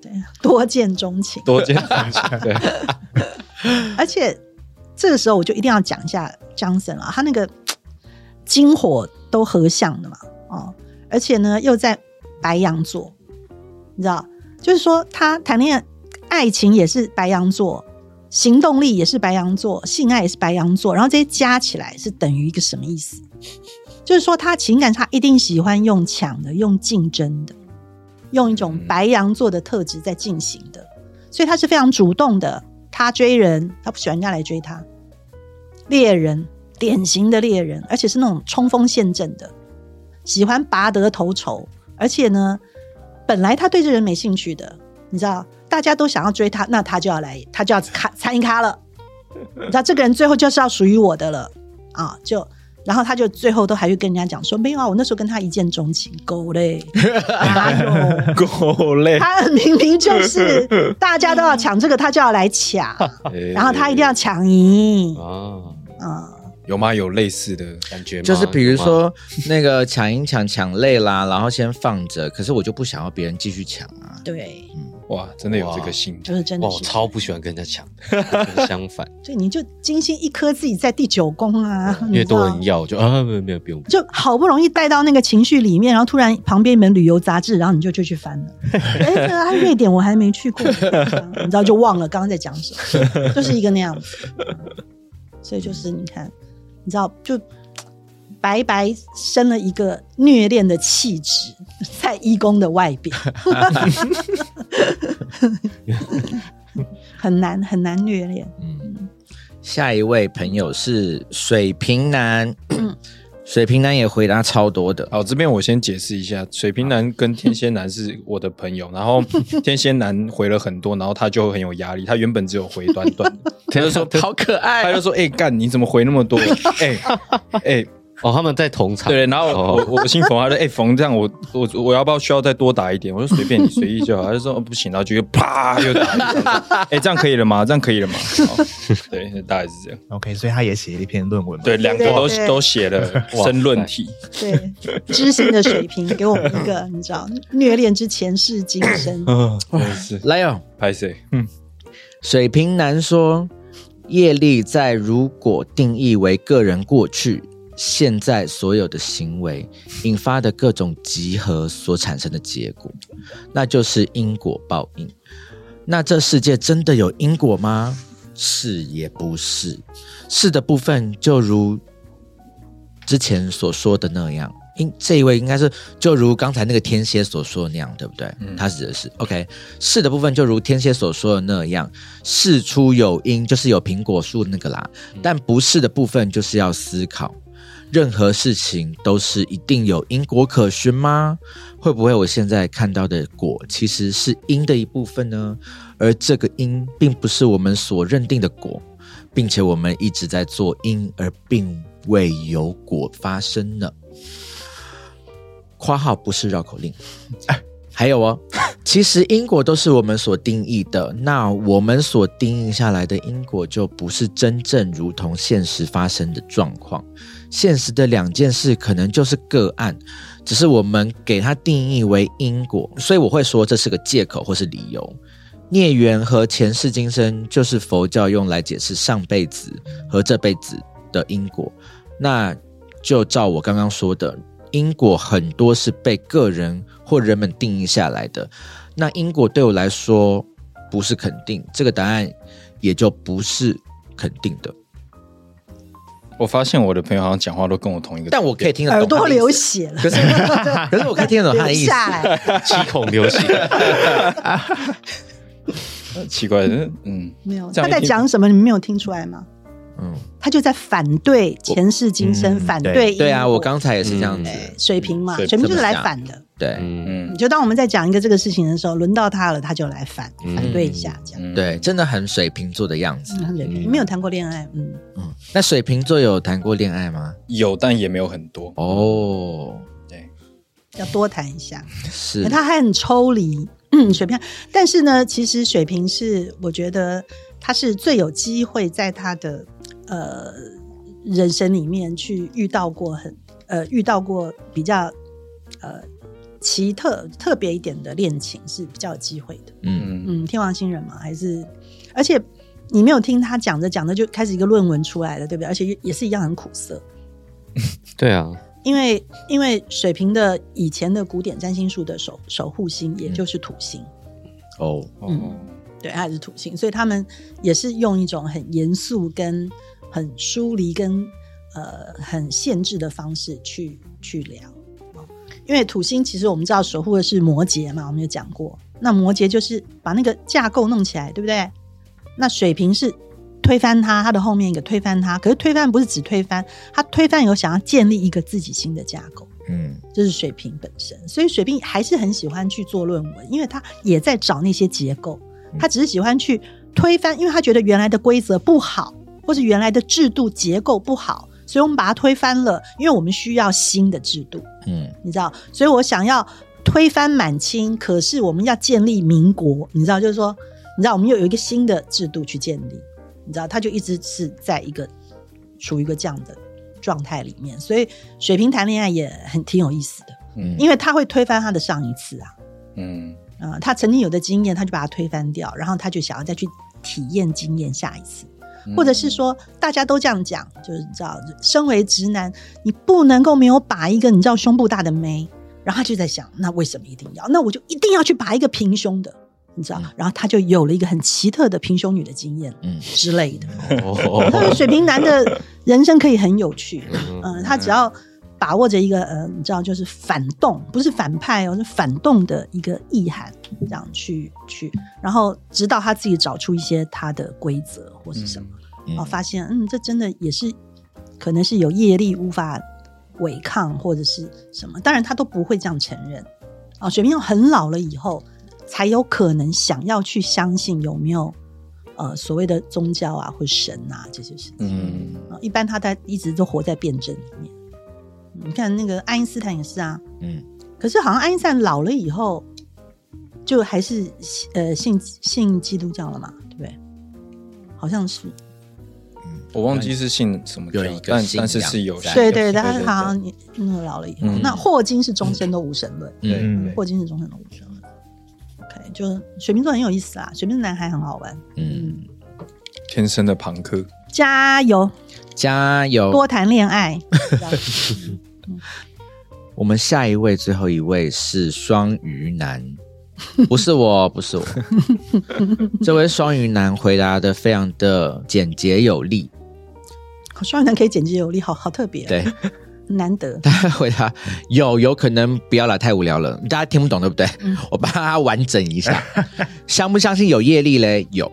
对，多见钟情，多见钟情。对，而且这个时候我就一定要讲一下江森啊，他那个金火都合相的嘛，哦，而且呢又在白羊座，你知道，就是说他谈恋爱，爱情也是白羊座，行动力也是白羊座，性爱也是白羊座，然后这些加起来是等于一个什么意思？就是说，他情感上一定喜欢用抢的、用竞争的、用一种白羊座的特质在进行的，所以他是非常主动的。他追人，他不喜欢人家来追他。猎人，典型的猎人，而且是那种冲锋陷阵的，喜欢拔得头筹。而且呢，本来他对这人没兴趣的，你知道，大家都想要追他，那他就要来，他就要卡参与咖了。你知道，这个人最后就是要属于我的了啊！就。然后他就最后都还会跟人家讲说没有啊，我那时候跟他一见钟情，狗嘞，狗嘞？他明明就是大家都要抢这个，他就要来抢，然后他一定要抢赢啊啊！有吗？有类似的感觉吗？就是比如说那个抢赢抢抢累啦，然后先放着，可是我就不想要别人继续抢啊。对，嗯。哇，真的有这个心，就是真的。我超不喜欢跟人家抢，相反。所以你就精心一颗自己在第九宫啊，越多人要就啊，没有没有不用。就好不容易带到那个情绪里面，然后突然旁边一本旅游杂志，然后你就就去翻了。哎，这个瑞典我还没去过，你知道就忘了刚刚在讲什么，就是一个那样子。所以就是你看，你知道就。白白生了一个虐恋的气质，在一宫的外边 很难很难虐恋。嗯，下一位朋友是水瓶男，水瓶男也回答超多的。好，这边我先解释一下，水瓶男跟天蝎男是我的朋友，然后天蝎男回了很多，然后他就很有压力，他原本只有回短短，他就说好可爱，他就说哎干你怎么回那么多？哎哎。哦，他们在同场对，然后我我姓冯，他说：“哎，冯这样，我我我要不要需要再多打一点？”我说：“随便你随意就好。”他就说：“不行。”然后就啪又打。哎，这样可以了吗？这样可以了吗？对，大概是这样。OK，所以他也写了一篇论文。对，两个都都写了申论题。对，知心的水平给我们一个，你知道，虐恋之前世今生。嗯，是。来哦，拍谁？嗯，水瓶男说：“业力在如果定义为个人过去。”现在所有的行为引发的各种集合所产生的结果，那就是因果报应。那这世界真的有因果吗？是也不是。是的部分，就如之前所说的那样，应这一位应该是就如刚才那个天蝎所说的那样，对不对？他指的是 OK。是的部分，就如天蝎所说的那样，事出有因，就是有苹果树那个啦。但不是的部分，就是要思考。任何事情都是一定有因果可循吗？会不会我现在看到的果其实是因的一部分呢？而这个因并不是我们所认定的果，并且我们一直在做因，而并未有果发生呢？括号不是绕口令。还有哦，其实因果都是我们所定义的，那我们所定义下来的因果就不是真正如同现实发生的状况。现实的两件事可能就是个案，只是我们给它定义为因果，所以我会说这是个借口或是理由。孽缘和前世今生就是佛教用来解释上辈子和这辈子的因果。那就照我刚刚说的。因果很多是被个人或人们定义下来的，那因果对我来说不是肯定，这个答案也就不是肯定的。我发现我的朋友好像讲话都跟我同一个，但我可以听得懂，耳朵流血了。可是 可是我可以听得懂他的意思，七孔流血。奇怪的，嗯，没有他在讲什么？你们没有听出来吗？嗯，他就在反对前世今生，反对对。啊，我刚才也是这样子，水平嘛，水平就是来反的，对，嗯，就当我们在讲一个这个事情的时候，轮到他了，他就来反反对一下，这样，对，真的很水瓶座的样子，很水瓶，没有谈过恋爱，嗯。嗯，那水瓶座有谈过恋爱吗？有，但也没有很多。哦，对，要多谈一下，是，他还很抽离，嗯，水瓶，但是呢，其实水瓶是，我觉得他是最有机会在他的。呃，人生里面去遇到过很呃遇到过比较呃奇特特别一点的恋情是比较有机会的。嗯嗯，天王星人嘛，还是而且你没有听他讲着讲着就开始一个论文出来了，对不对？而且也是一样很苦涩。对啊，因为因为水瓶的以前的古典占星术的守守护星也就是土星。哦，嗯，对，还是土星，所以他们也是用一种很严肃跟。很疏离跟呃很限制的方式去去聊，因为土星其实我们知道守护的是摩羯嘛，我们有讲过。那摩羯就是把那个架构弄起来，对不对？那水瓶是推翻它，它的后面一个推翻它。可是推翻不是只推翻，它推翻有想要建立一个自己新的架构。嗯，这是水瓶本身，所以水瓶还是很喜欢去做论文，因为他也在找那些结构，他只是喜欢去推翻，因为他觉得原来的规则不好。或是原来的制度结构不好，所以我们把它推翻了，因为我们需要新的制度。嗯，你知道，所以我想要推翻满清，可是我们要建立民国，你知道，就是说，你知道，我们又有一个新的制度去建立，你知道，他就一直是在一个处于一个这样的状态里面，所以水瓶谈恋爱也很挺有意思的，嗯，因为他会推翻他的上一次啊，嗯啊，他曾经有的经验，他就把它推翻掉，然后他就想要再去体验经验下一次。或者是说，大家都这样讲，就是你知道，身为直男，你不能够没有把一个你知道胸部大的妹，然后他就在想，那为什么一定要？那我就一定要去把一个平胸的，你知道？然后他就有了一个很奇特的平胸女的经验，嗯之类的。哦，水瓶男的人生可以很有趣，嗯，他只要把握着一个呃，你知道，就是反动，不是反派哦，是反动的一个意涵，这样去去，然后直到他自己找出一些他的规则。或是什么哦，发现嗯，这真的也是可能是有业力无法违抗，或者是什么？当然他都不会这样承认啊。水瓶座很老了以后，才有可能想要去相信有没有呃所谓的宗教啊或神啊这些事情。一般他在一直都活在辩证里面。你看那个爱因斯坦也是啊，嗯，可是好像爱因斯坦老了以后，就还是呃信信基督教了嘛，对不对？好像是，嗯，我忘记是信什么教，但但是是有，对对，他好像你那个老了以后，那霍金是终身都无神论，对，霍金是终身都无神论。OK，就水瓶座很有意思啊，水瓶男孩很好玩，嗯，天生的朋克，加油。加油，多谈恋爱。我们下一位，最后一位是双鱼男。不是我，不是我。这位双鱼男回答的非常的简洁有力。双鱼男可以简洁有力，好好特别，对，难得。他回答有，有可能不要了，太无聊了，大家听不懂，对不对？我帮他完整一下。相不相信有业力嘞？有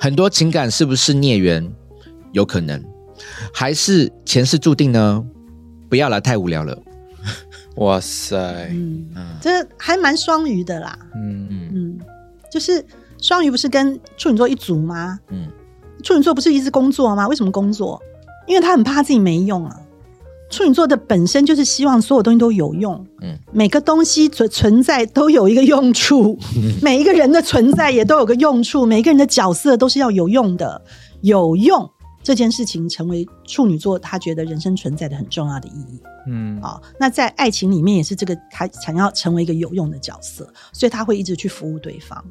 很多情感是不是孽缘？有可能，还是前世注定呢？不要了，太无聊了。哇塞，嗯，这还蛮双鱼的啦。嗯嗯嗯，就是双鱼不是跟处女座一组吗？嗯，处女座不是一直工作吗？为什么工作？因为他很怕自己没用啊。处女座的本身就是希望所有东西都有用，嗯，每个东西存存在都有一个用处，每一个人的存在也都有个用处，每一个人的角色都是要有用的，有用这件事情成为处女座他觉得人生存在的很重要的意义，嗯，啊，那在爱情里面也是这个他想要成为一个有用的角色，所以他会一直去服务对方。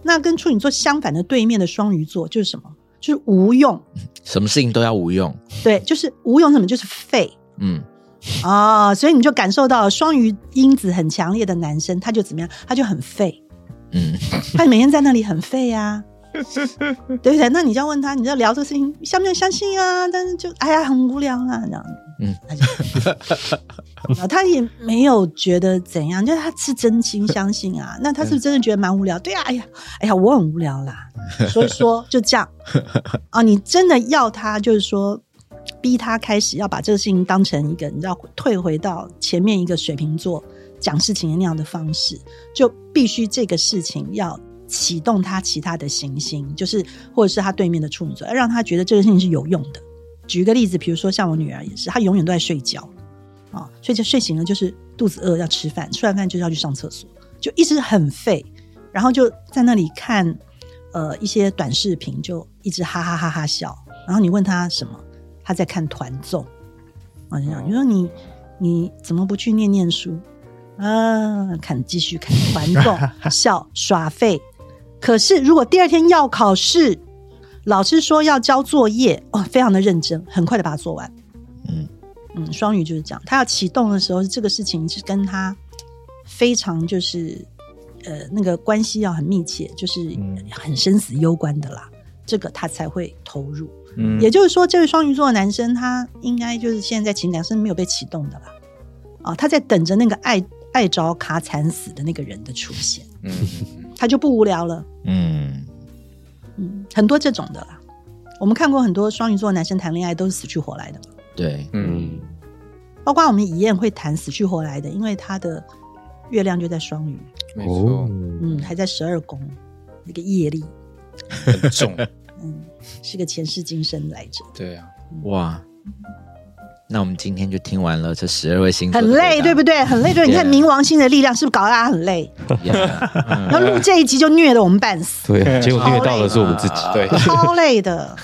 那跟处女座相反的对面的双鱼座就是什么？就是无用，什么事情都要无用，对，就是无用，什么就是废。嗯，哦，所以你就感受到双鱼因子很强烈的男生，他就怎么样？他就很废，嗯，他每天在那里很废呀，对不对？那你就要问他，你要聊这个事情，相不相信啊？但是就哎呀，很无聊啊，这样，嗯，他就，他也没有觉得怎样，就是他是真心相信啊。那他是真的觉得蛮无聊？对啊，哎呀，哎呀，我很无聊啦。所以说就这样啊，你真的要他，就是说。逼他开始要把这个事情当成一个，你知道，退回到前面一个水瓶座讲事情的那样的方式，就必须这个事情要启动他其他的行星，就是或者是他对面的处女座，要让他觉得这个事情是有用的。举个例子，比如说像我女儿也是，她永远都在睡觉啊，睡觉睡醒了就是肚子饿要吃饭，吃完饭就是要去上厕所，就一直很废，然后就在那里看呃一些短视频，就一直哈哈哈哈笑。然后你问他什么？他在看团综，我就讲，你说你你怎么不去念念书啊？看继续看团综，笑耍废。可是如果第二天要考试，老师说要交作业，哦，非常的认真，很快的把它做完。嗯嗯，双鱼就是这样，他要启动的时候，这个事情是跟他非常就是呃那个关系要很密切，就是很生死攸关的啦，这个他才会投入。嗯，也就是说，这位双鱼座的男生，他应该就是现在在情感是没有被启动的啦。啊，他在等着那个爱爱着卡惨死的那个人的出现。嗯，他就不无聊了。嗯嗯，很多这种的啦。我们看过很多双鱼座男生谈恋爱都是死去活来的嘛。对，嗯，包括我们以燕会谈死去活来的，因为他的月亮就在双鱼，没错，嗯，还在十二宫，那个业力很重。嗯，是个前世今生来着。对啊，哇！那我们今天就听完了这十二位星座，很累，对不对？很累，对。你看冥王星的力量是不是搞得大家很累？然后录这一集就虐得我们半死，对，结果虐到的是我们自己，对，超累的。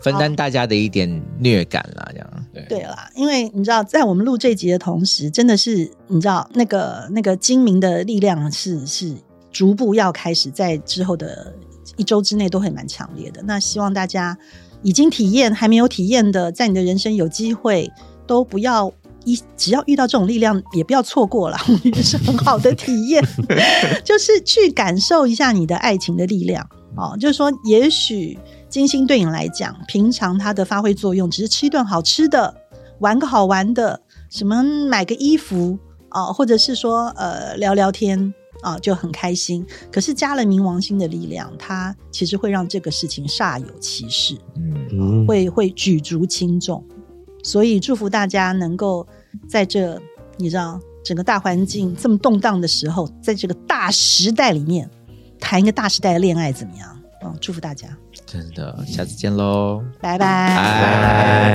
分担大家的一点虐感啦，这样对对啦。因为你知道，在我们录这集的同时，真的是你知道，那个那个精明的力量是是逐步要开始在之后的。一周之内都会蛮强烈的。那希望大家已经体验还没有体验的，在你的人生有机会都不要一，只要遇到这种力量，也不要错过了，也是很好的体验。就是去感受一下你的爱情的力量哦。就是说，也许金星对你来讲，平常它的发挥作用只是吃一顿好吃的，玩个好玩的，什么买个衣服哦，或者是说呃聊聊天。啊，就很开心。可是加了冥王星的力量，它其实会让这个事情煞有其事，嗯，会会举足轻重。所以祝福大家能够在这你知道整个大环境这么动荡的时候，在这个大时代里面谈一个大时代的恋爱怎么样？嗯，祝福大家。真的，下次见喽，拜拜。